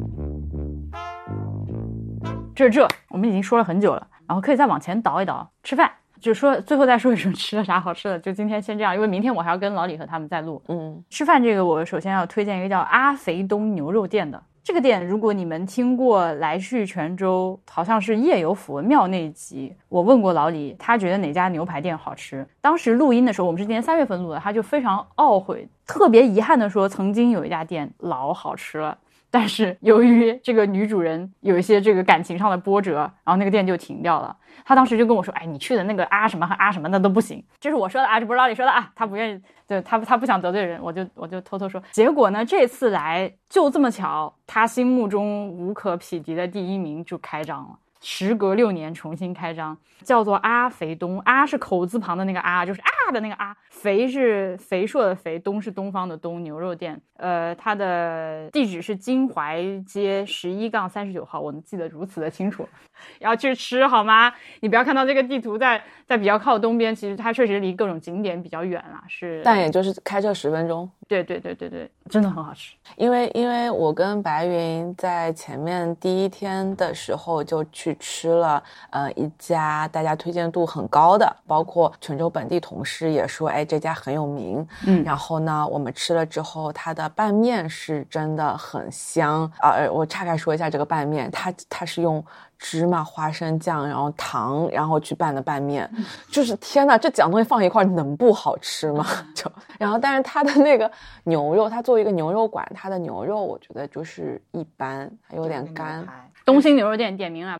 Speaker 1: 这这，我们已经说了很久了。然后可以再往前倒一倒，吃饭，就说最后再说一说吃了啥好吃的。就今天先这样，因为明天我还要跟老李和他们再录。嗯，吃饭这个，我首先要推荐一个叫阿肥东牛肉店的这个店。如果你们听过来去泉州，好像是夜游府文庙那一集，我问过老李，他觉得哪家牛排店好吃。当时录音的时候，我们是今年三月份录的，他就非常懊悔，特别遗憾的说，曾经有一家店老好吃了。但是由于这个女主人有一些这个感情上的波折，然后那个店就停掉了。她当时就跟我说：“哎，你去的那个啊什么和啊什么那都不行。”这是我说的啊，这不是老李说的啊。他不愿意，对他他不想得罪人，我就我就偷偷说。结果呢，这次来就这么巧，他心目中无可匹敌的第一名就开张了。时隔六年重新开张，叫做阿肥东。阿是口字旁的那个阿，就是啊的那个阿。肥是肥硕的肥，东是东方的东。牛肉店，呃，它的地址是金淮街十一杠三十九号，我能记得如此的清楚。要去吃好吗？你不要看到这个地图在在比较靠东边，其实它确实离各种景点比较远了。是，
Speaker 3: 但也就是开车十分钟。
Speaker 1: 对对对对对，真的很好吃。
Speaker 3: 因为因为我跟白云在前面第一天的时候就去吃了，呃，一家大家推荐度很高的，包括泉州本地同事也说，哎，这家很有名。嗯，然后呢，我们吃了之后，它的拌面是真的很香啊。我岔开说一下这个拌面，它它是用。芝麻、花生酱，然后糖，然后去拌的拌面，就是天呐，这几样东西放一块能不好吃吗？就然后，但是它的那个牛肉，它作为一个牛肉馆，它的牛肉我觉得就是一般，它有点干。
Speaker 1: 东兴牛肉店点名了，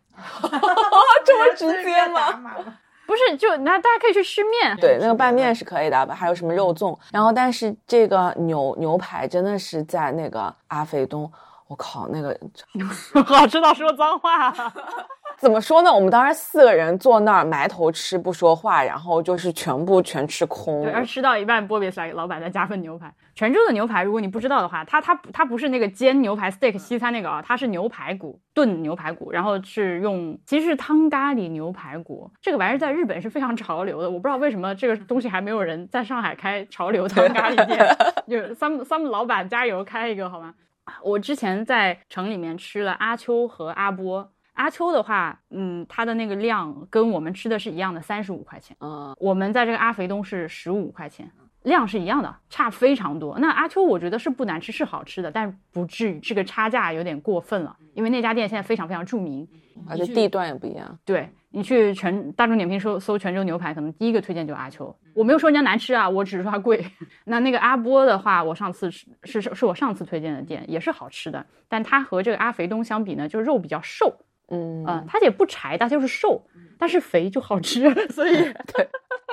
Speaker 3: 这么直接吗？
Speaker 1: 不是，就那大家可以去吃面，
Speaker 3: 对，那个拌面是可以的，还有什么肉粽，然后但是这个牛牛排真的是在那个阿肥东。我靠，那个
Speaker 1: 好吃到说脏话，
Speaker 3: 怎么说呢？我们当时四个人坐那儿埋头吃不说话，然后就是全部全吃空。
Speaker 1: 对，而吃到一半，波比斯老板再加份牛排。泉州的牛排，如果你不知道的话，它它它不是那个煎牛排 steak 西餐那个啊，它是牛排骨炖牛排骨，然后是用其实是汤咖喱牛排骨。这个玩意儿在日本是非常潮流的，我不知道为什么这个东西还没有人在上海开潮流汤咖喱店。就 some some 老板加油开一个好吗？我之前在城里面吃了阿秋和阿波。阿秋的话，嗯，它的那个量跟我们吃的是一样的，三十五块钱。嗯，我们在这个阿肥东是十五块钱，量是一样的，差非常多。那阿秋我觉得是不难吃，是好吃的，但不至于这个差价有点过分了，因为那家店现在非常非常著名，
Speaker 3: 而且地段也不一样。
Speaker 1: 对。你去全大众点评搜搜泉州牛排，可能第一个推荐就是阿秋。我没有说人家难吃啊，我只是说它贵。那那个阿波的话，我上次是是是我上次推荐的店，也是好吃的。但它和这个阿肥东相比呢，就是肉比较瘦，嗯嗯，它也不柴，它就是瘦，但是肥就好吃，所以对。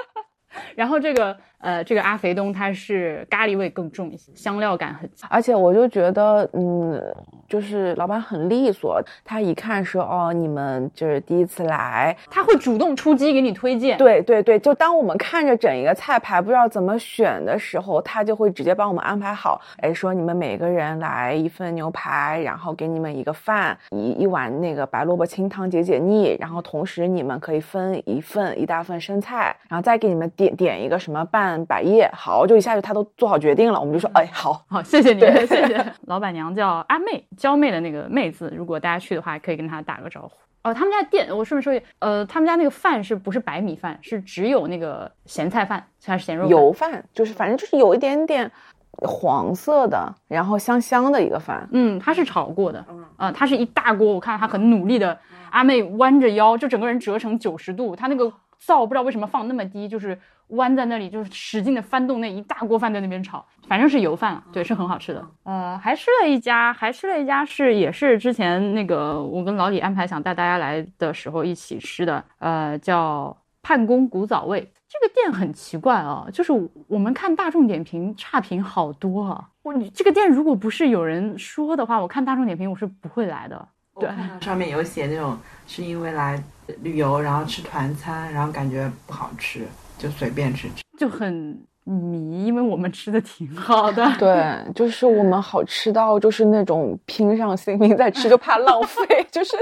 Speaker 1: 然后这个呃，这个阿肥东它是咖喱味更重一些，香料感很强。
Speaker 3: 而且我就觉得，嗯，就是老板很利索，他一看说哦，你们就是第一次来，
Speaker 1: 他会主动出击给你推荐。
Speaker 3: 对对对，就当我们看着整一个菜牌不知道怎么选的时候，他就会直接帮我们安排好。哎，说你们每个人来一份牛排，然后给你们一个饭，一一碗那个白萝卜清汤解解腻，然后同时你们可以分一份一大份生菜，然后再给你们点点一个什么拌百叶。好，就一下就他都做好决定了，我们就说哎好
Speaker 1: 好，谢谢你，谢谢。老板娘叫阿妹。娇妹的那个妹字，如果大家去的话，可以跟她打个招呼哦。他们家店，我顺便说一句，呃，他们家那个饭是不是白米饭？是只有那个咸菜饭，还是咸肉
Speaker 3: 油饭？就是反正就是有一点点黄色的，然后香香的一个饭。
Speaker 1: 嗯，它是炒过的，啊，它是一大锅。我看她很努力的，阿妹弯着腰，就整个人折成九十度，她那个灶不知道为什么放那么低，就是。弯在那里，就是使劲的翻动那一大锅饭在那边炒，反正是油饭，对，是很好吃的。呃，还吃了一家，还吃了一家是也是之前那个我跟老李安排想带大家来的时候一起吃的，呃，叫盼宫古早味。这个店很奇怪啊，就是我们看大众点评差评好多啊。我这个店如果不是有人说的话，我看大众点评我是不会来的。对，
Speaker 4: 上面有写那种是因为来旅游然后吃团餐，然后感觉不好吃。就随便吃吃，
Speaker 1: 就很迷，因为我们吃的挺好的。
Speaker 3: 对，就是我们好吃到就是那种拼上性命再吃，就怕浪费，就是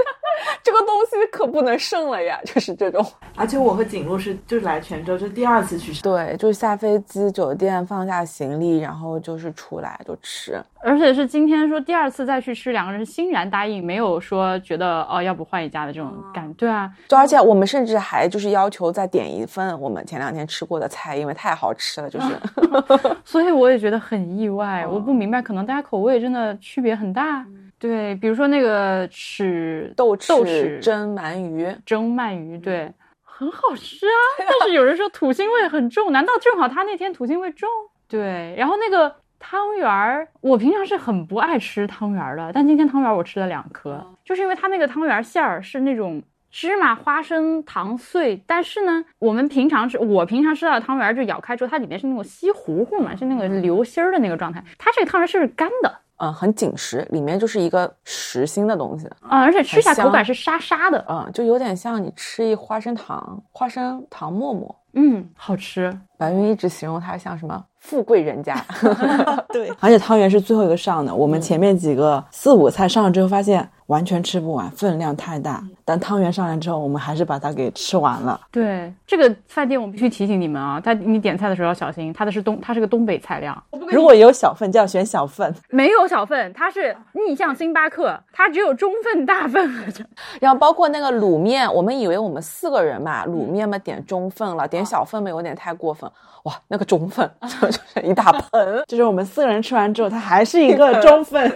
Speaker 3: 这个东西可不能剩了呀，就是这种。
Speaker 4: 而且我和景路是就是来泉州，就第二次去，
Speaker 3: 对，就是下飞机酒店放下行李，然后就是出来就吃。
Speaker 1: 而且是今天说第二次再去吃，两个人欣然答应，没有说觉得哦要不换一家的这种感。对啊，
Speaker 3: 就而且我们甚至还就是要求再点一份我们前两天吃过的菜，因为太好吃了，就是。
Speaker 1: 所以我也觉得很意外，我不明白，可能大家口味真的区别很大。对，比如说那个豉
Speaker 3: 豆豉蒸鳗鱼，
Speaker 1: 蒸鳗鱼，对，很好吃啊。但是有人说土腥味很重，难道正好他那天土腥味重？对，然后那个。汤圆儿，我平常是很不爱吃汤圆儿的，但今天汤圆儿我吃了两颗，就是因为它那个汤圆馅儿是那种芝麻花生糖碎，但是呢，我们平常吃，我平常吃到的汤圆儿就咬开之后，它里面是那种稀糊糊嘛，是那个流心儿的那个状态，它这个汤圆是干的，
Speaker 3: 嗯，很紧实，里面就是一个实心的东西，
Speaker 1: 啊，而且吃起来口感是沙沙的，
Speaker 3: 嗯，就有点像你吃一花生糖，花生糖沫沫，
Speaker 1: 嗯，好吃。
Speaker 3: 白云一直形容它像什么？富贵人家
Speaker 4: 对，而且汤圆是最后一个上的。我们前面几个四五菜上了之后，发现完全吃不完，分量太大。但汤圆上来之后，我们还是把它给吃完了。
Speaker 1: 对，这个饭店我必须提醒你们啊，他你点菜的时候要小心，它的是东，它是个东北菜量。
Speaker 4: 如果有小份，就要选小份。
Speaker 1: 没有小份，它是逆向星巴克，它只有中份、大份。
Speaker 3: 然后包括那个卤面，我们以为我们四个人嘛，卤面嘛点中份了，点小份嘛有点太过分。哇，那个中份 就是一大盆，
Speaker 4: 就是我们四个人吃完之后，它还是一个中份。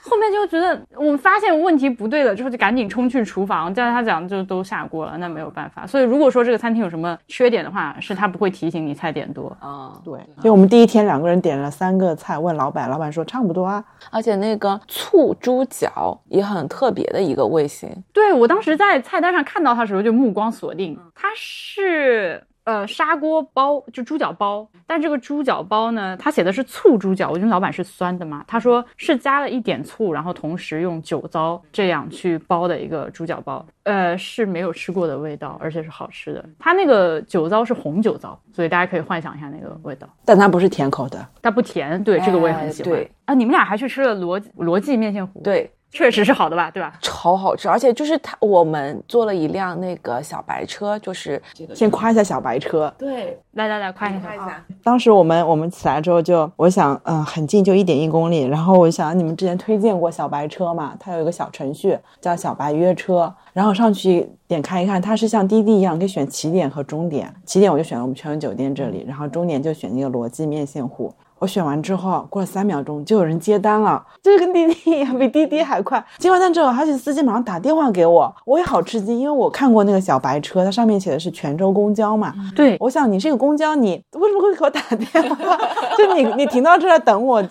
Speaker 1: 后面就觉得我们发现问题不对了，之后就赶紧冲去厨房，叫他讲就都下锅了，那没有办法。所以如果说这个餐厅有什么缺点的话，是他不会提醒你菜点多
Speaker 3: 啊。
Speaker 4: 对，因为我们第一天两个人点了三个菜，问老板，老板说差不多啊。
Speaker 3: 而且那个醋猪脚也很特别的一个味型。
Speaker 1: 对我当时在菜单上看到它的时候，就目光锁定，它是。呃，砂锅包就猪脚包，但这个猪脚包呢，他写的是醋猪脚。我觉得老板是酸的嘛，他说是加了一点醋，然后同时用酒糟这样去包的一个猪脚包。呃，是没有吃过的味道，而且是好吃的。它那个酒糟是红酒糟，所以大家可以幻想一下那个味道。
Speaker 4: 但它不是甜口的，
Speaker 1: 它不甜。对，这个我也很喜欢。啊，你们俩还去吃了罗罗记面线糊？
Speaker 3: 对。
Speaker 1: 确实是好的吧，对吧？
Speaker 3: 超好吃，而且就是他，我们坐了一辆那个小白车，就是
Speaker 4: 先夸一下小白车。
Speaker 1: 对，来来来，夸一下。
Speaker 4: 夸一下当时我们我们起来之后就，我想，嗯，很近，就一点一公里。然后我想，你们之前推荐过小白车嘛？它有一个小程序叫小白约车，然后上去点开一看，它是像滴滴一样可以选起点和终点。起点我就选了我们泉州酒店这里，然后终点就选那个罗记面线糊。我选完之后，过了三秒钟就有人接单了，就是跟滴滴一样，比滴滴还快。接完单之后，而且司机马上打电话给我，我也好吃惊，因为我看过那个小白车，它上面写的是泉州公交嘛。
Speaker 1: 对，
Speaker 4: 我想你是个公交，你为什么会给我打电话？就你你停到这来等我，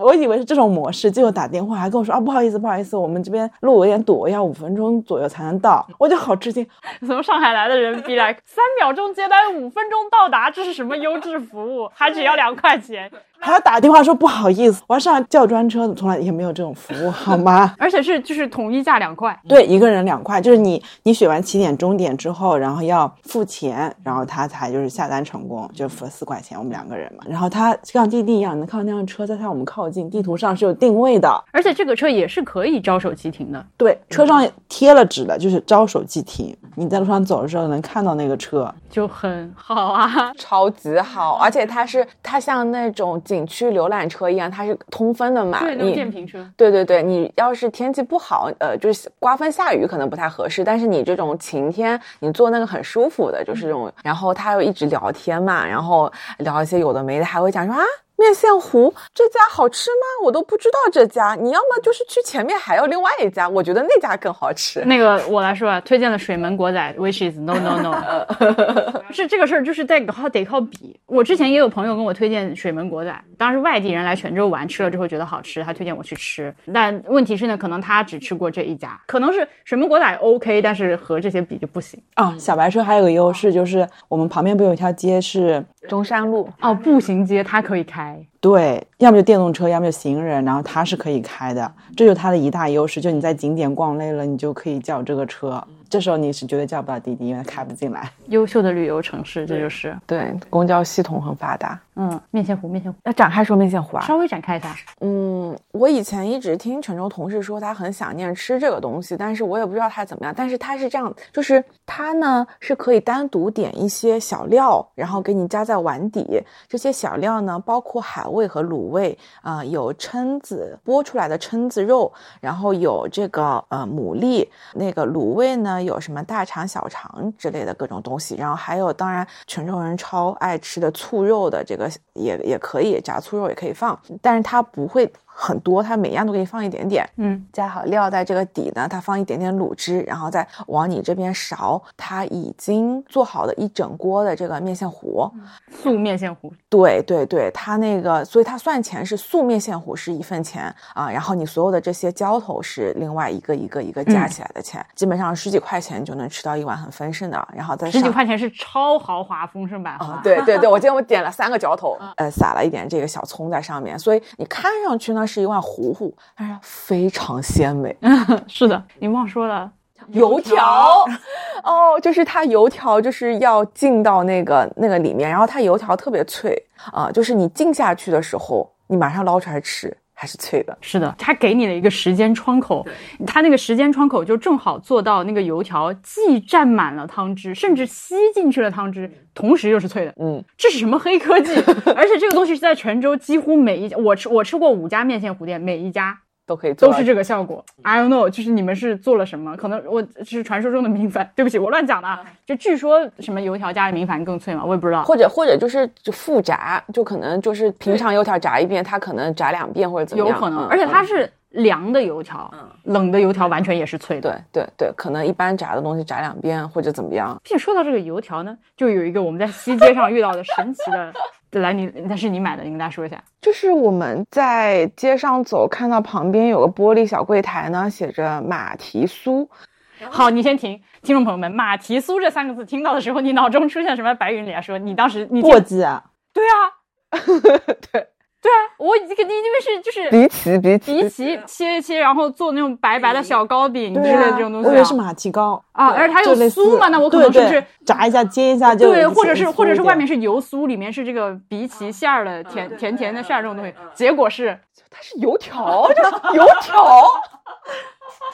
Speaker 4: 我以为是这种模式，结果打电话还跟我说啊，不好意思，不好意思，我们这边路有点堵，要五分钟左右才能到。我就好吃惊，
Speaker 1: 从上海来的人比来三秒钟接单，五分钟到达，这是什么优质服务？还只要两块钱。
Speaker 4: 还要打电话说不好意思，我要上叫专车，从来也没有这种服务，好吗？
Speaker 1: 而且是就是统一价两块，
Speaker 4: 对，一个人两块，就是你你选完起点终点之后，然后要付钱，然后他才就是下单成功，就付了四块钱，我们两个人嘛。然后他像滴滴一样，能看到那辆车在向我们靠近，地图上是有定位的，
Speaker 1: 而且这个车也是可以招手即停的，
Speaker 4: 对，车上贴了纸的，就是招手即停，你在路上走的时候能看到那个车，
Speaker 1: 就很好啊，
Speaker 3: 超级好，而且它是它像那种景区浏览车一样，它是通风的嘛，
Speaker 1: 对，那种电瓶车。
Speaker 3: 对对对，你要是天气不好，呃，就是刮风下雨可能不太合适，但是你这种晴天，你坐那个很舒服的，就是这种。然后他又一直聊天嘛，然后聊一些有的没的，还会讲说啊。面线糊这家好吃吗？我都不知道这家。你要么就是去前面还有另外一家，我觉得那家更好吃。
Speaker 1: 那个我来说啊，推荐了水门国仔，which is no no no，是这个事儿就是得靠得靠比。我之前也有朋友跟我推荐水门国仔，当时外地人来泉州玩，吃了之后觉得好吃，他推荐我去吃。但问题是呢，可能他只吃过这一家，可能是水门国仔 OK，但是和这些比就不行
Speaker 4: 啊。小白车还有个优势就是我们旁边不有一条街是
Speaker 3: 中山路
Speaker 1: 哦，步行街它可以开。
Speaker 4: 对，要么就电动车，要么就行人，然后它是可以开的，这就是它的一大优势。就你在景点逛累了，你就可以叫这个车。这时候你是绝对叫不到滴滴，因为它开不进来。
Speaker 1: 优秀的旅游城市，这就是
Speaker 3: 对公交系统很发达。
Speaker 1: 嗯，面线糊，面线糊，
Speaker 3: 要展开说面线糊啊？
Speaker 1: 稍微展开一下。
Speaker 3: 嗯，我以前一直听泉州同事说他很想念吃这个东西，但是我也不知道他怎么样。但是他是这样，就是他呢是可以单独点一些小料，然后给你加在碗底。这些小料呢，包括海味和卤味啊，有蛏子剥出来的蛏子肉，然后有这个呃牡蛎，那个卤味呢有什么大肠、小肠之类的各种东西，然后还有当然泉州人超爱吃的醋肉的这个也也可以炸醋肉也可以放，但是它不会。很多，它每样都给你放一点点，
Speaker 1: 嗯，
Speaker 3: 加好料在这个底呢，它放一点点卤汁，然后再往你这边勺，它已经做好的一整锅的这个面线糊，
Speaker 1: 素面线糊，
Speaker 3: 对对对，它那个，所以它算钱是素面线糊是一份钱啊，然后你所有的这些浇头是另外一个一个一个加起来的钱，基本上十几块钱就能吃到一碗很丰盛的，然后再
Speaker 1: 十几块钱是超豪华丰盛版
Speaker 3: 啊，对对对，我今天我点了三个浇头，呃，撒了一点这个小葱在上面，所以你看上去呢。是一碗糊糊，但是非常鲜美。
Speaker 1: 是的，你忘说了
Speaker 3: 油条 哦，就是它油条就是要浸到那个那个里面，然后它油条特别脆啊，就是你浸下去的时候，你马上捞出来吃。还是脆的，
Speaker 1: 是的，它给你了一个时间窗口，它那个时间窗口就正好做到那个油条既占满了汤汁，甚至吸进去了汤汁，同时又是脆的。
Speaker 3: 嗯，
Speaker 1: 这是什么黑科技？而且这个东西是在泉州几乎每一家，我吃我吃过五家面线糊店，每一家。
Speaker 3: 都可以做，
Speaker 1: 都是这个效果。I don't know，就是你们是做了什么？可能我是传说中的明矾，对不起，我乱讲的。就据说什么油条加明矾更脆嘛，我也不知道。
Speaker 3: 或者或者就是就复炸，就可能就是平常油条炸一遍，它可能炸两遍或者怎么
Speaker 1: 样。有可能，而且它是凉的油条，嗯冷的油条完全也是脆
Speaker 3: 的。对对对，可能一般炸的东西炸两遍或者怎么样。
Speaker 1: 并且说到这个油条呢，就有一个我们在西街上遇到的神奇的。来，你那是你买的，你跟大家说一下。
Speaker 3: 就是我们在街上走，看到旁边有个玻璃小柜台呢，写着马蹄酥。
Speaker 1: 好，你先停，听众朋友们，马蹄酥这三个字听到的时候，你脑中出现什么白云里啊？说你当时你
Speaker 4: 过激啊？
Speaker 1: 对啊，
Speaker 3: 对。
Speaker 1: 对啊，我肯定因为是就是
Speaker 3: 荸荠，荸
Speaker 1: 荠荠切一切，然后做那种白白的小糕饼之类的这种东西。
Speaker 4: 我以为是马蹄糕。
Speaker 1: 啊，而且它有酥嘛，那我可能是不是
Speaker 4: 炸一下煎一下就
Speaker 1: 对，或者是或者是外面是油酥，里面是这个荸荠馅儿的甜甜甜的馅儿这种东西，结果是
Speaker 3: 它是油条，油条，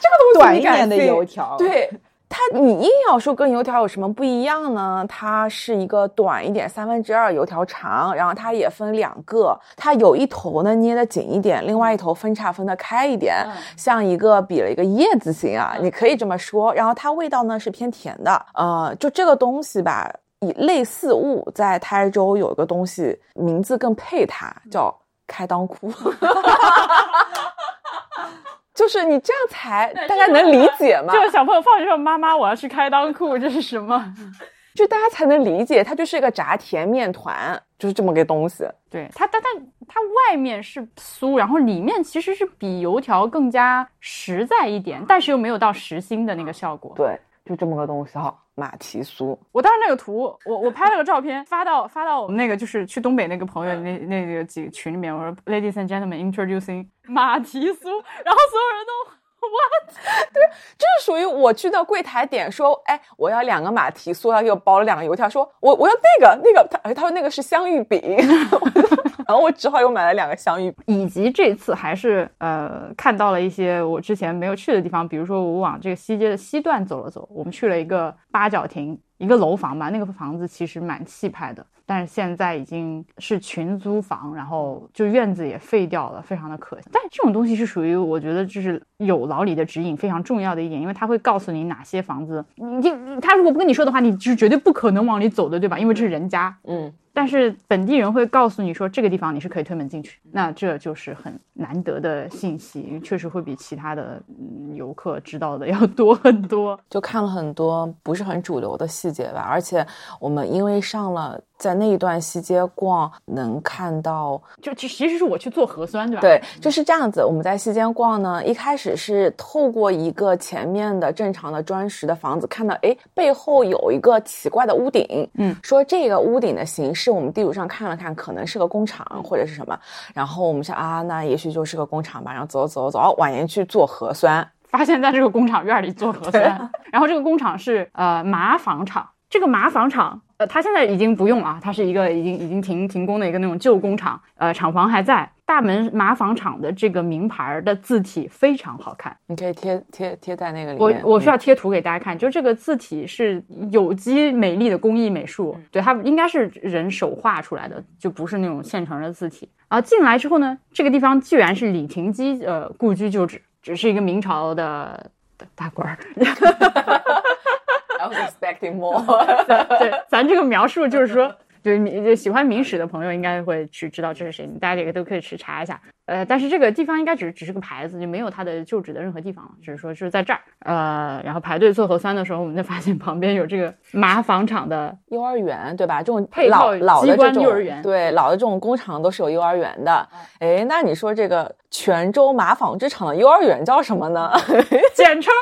Speaker 3: 这个东西
Speaker 4: 短一点的油条，
Speaker 3: 对。它，你硬要说跟油条有什么不一样呢？它是一个短一点，三分之二油条长，然后它也分两个，它有一头呢捏得紧一点，另外一头分叉分得开一点，像一个比了一个叶子形啊，你可以这么说。然后它味道呢是偏甜的，呃，就这个东西吧，以类似物在台州有一个东西，名字更配它，叫开裆裤。就是你这样才大家能理解吗？
Speaker 1: 就小朋友放学说妈妈我要去开裆裤，这是什么？
Speaker 3: 就大家才能理解，它就是一个炸甜面团，就是这么个东西。
Speaker 1: 对它，它它它外面是酥，然后里面其实是比油条更加实在一点，但是又没有到实心的那个效果。
Speaker 3: 对就这么个东西哈，马蹄酥。
Speaker 1: 我当时那个图，我我拍了个照片发到发到我们那个就是去东北那个朋友那那个几个群里面，我说 Ladies and gentlemen introducing 马蹄酥，然后所有人都。What？
Speaker 3: 对，这是属于我去到柜台点说，哎，我要两个马蹄酥，他给我包了两个油条，说我我要那个那个，他他说那个是香芋饼，然后我只好又买了两个香芋，
Speaker 1: 以及这次还是呃看到了一些我之前没有去的地方，比如说我往这个西街的西段走了走，我们去了一个八角亭，一个楼房吧，那个房子其实蛮气派的。但是现在已经是群租房，然后就院子也废掉了，非常的可惜。但这种东西是属于我觉得就是有老李的指引非常重要的一点，因为他会告诉你哪些房子，你他如果不跟你说的话，你是绝对不可能往里走的，对吧？因为这是人家，
Speaker 3: 嗯。
Speaker 1: 但是本地人会告诉你说这个地方你是可以推门进去，那这就是很难得的信息，因为确实会比其他的游客知道的要多很多。
Speaker 3: 就看了很多不是很主流的细节吧，而且我们因为上了。在那一段西街逛，能看到，
Speaker 1: 就其其实是我去做核酸，对吧？
Speaker 3: 对，就是这样子。我们在西街逛呢，一开始是透过一个前面的正常的砖石的房子，看到哎背后有一个奇怪的屋顶，
Speaker 1: 嗯，
Speaker 3: 说这个屋顶的形式，我们地图上看了看，可能是个工厂或者是什么。然后我们想啊，那也许就是个工厂吧。然后走走走，婉言去做核酸，
Speaker 1: 发现在这个工厂院里做核酸。然后这个工厂是呃麻纺厂，这个麻纺厂。呃，它现在已经不用啊，它是一个已经已经停停工的一个那种旧工厂，呃，厂房还在。大门麻纺厂的这个名牌的字体非常好看，
Speaker 3: 你可以贴贴贴在那个里
Speaker 1: 面。我我需要贴图给大家看，就这个字体是有机美丽的工艺美术，对，它应该是人手画出来的，就不是那种现成的字体。啊，进来之后呢，这个地方居然是李廷基呃故居旧址，只是一个明朝的大官儿。
Speaker 3: Expecting more。
Speaker 1: 对，咱这个描述就是说，就是喜欢明史的朋友应该会去知道这是谁，大家也都可以去查一下。呃，但是这个地方应该只只是个牌子，就没有它的旧址的任何地方了，只是说就是在这儿。呃，然后排队做核酸的时候，我们就发现旁边有这个麻纺厂的
Speaker 3: 幼儿园，对吧？这种
Speaker 1: 配套
Speaker 3: 老的这种
Speaker 1: 幼儿园，
Speaker 3: 对，老的这种工厂都是有幼儿园的。哎，那你说这个泉州麻纺织厂的幼儿园叫什么呢？
Speaker 1: 简称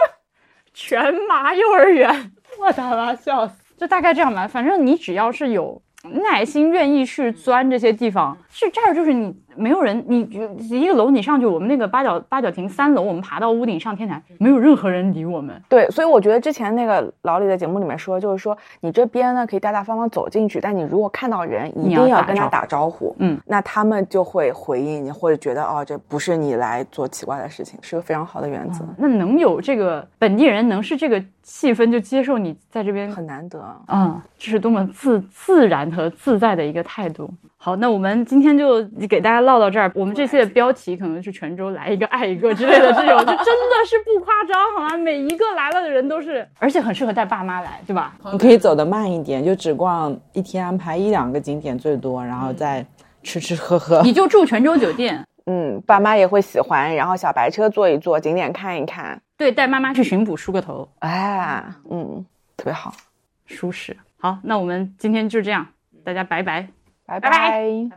Speaker 1: 全麻幼儿园。我他妈笑死！就大概这样吧，反正你只要是有耐心、愿意去钻这些地方，是这儿就是你。没有人，你一个楼你上去，我们那个八角八角亭三楼，我们爬到屋顶上天台，没有任何人理我们。
Speaker 3: 对，所以我觉得之前那个老李在节目里面说，就是说你这边呢可以大大方方走进去，但你如果看到人，一定要跟他打招呼。
Speaker 1: 嗯，
Speaker 3: 那他们就会回应你，或者觉得哦，这不是你来做奇怪的事情，是个非常好的原则。
Speaker 1: 那能有这个本地人能是这个气氛就接受你在这边
Speaker 3: 很难得
Speaker 1: 啊，这是多么自自然和自在的一个态度。好，那我们今天就给大家唠到这儿。我们这期的标题可能是泉州来一个爱一个之类的这种，就真的是不夸张，好吗？每一个来了的人都是，而且很适合带爸妈来，对吧？
Speaker 4: 你可以走得慢一点，就只逛一天，安排一两个景点最多，然后再吃吃喝喝。
Speaker 1: 你就住泉州酒店，
Speaker 3: 嗯，爸妈也会喜欢。然后小白车坐一坐，景点看一看。
Speaker 1: 对，带妈妈去巡捕梳个头，
Speaker 3: 哎，嗯，特别好，
Speaker 1: 舒适。好，那我们今天就这样，大家拜拜。
Speaker 3: 拜拜。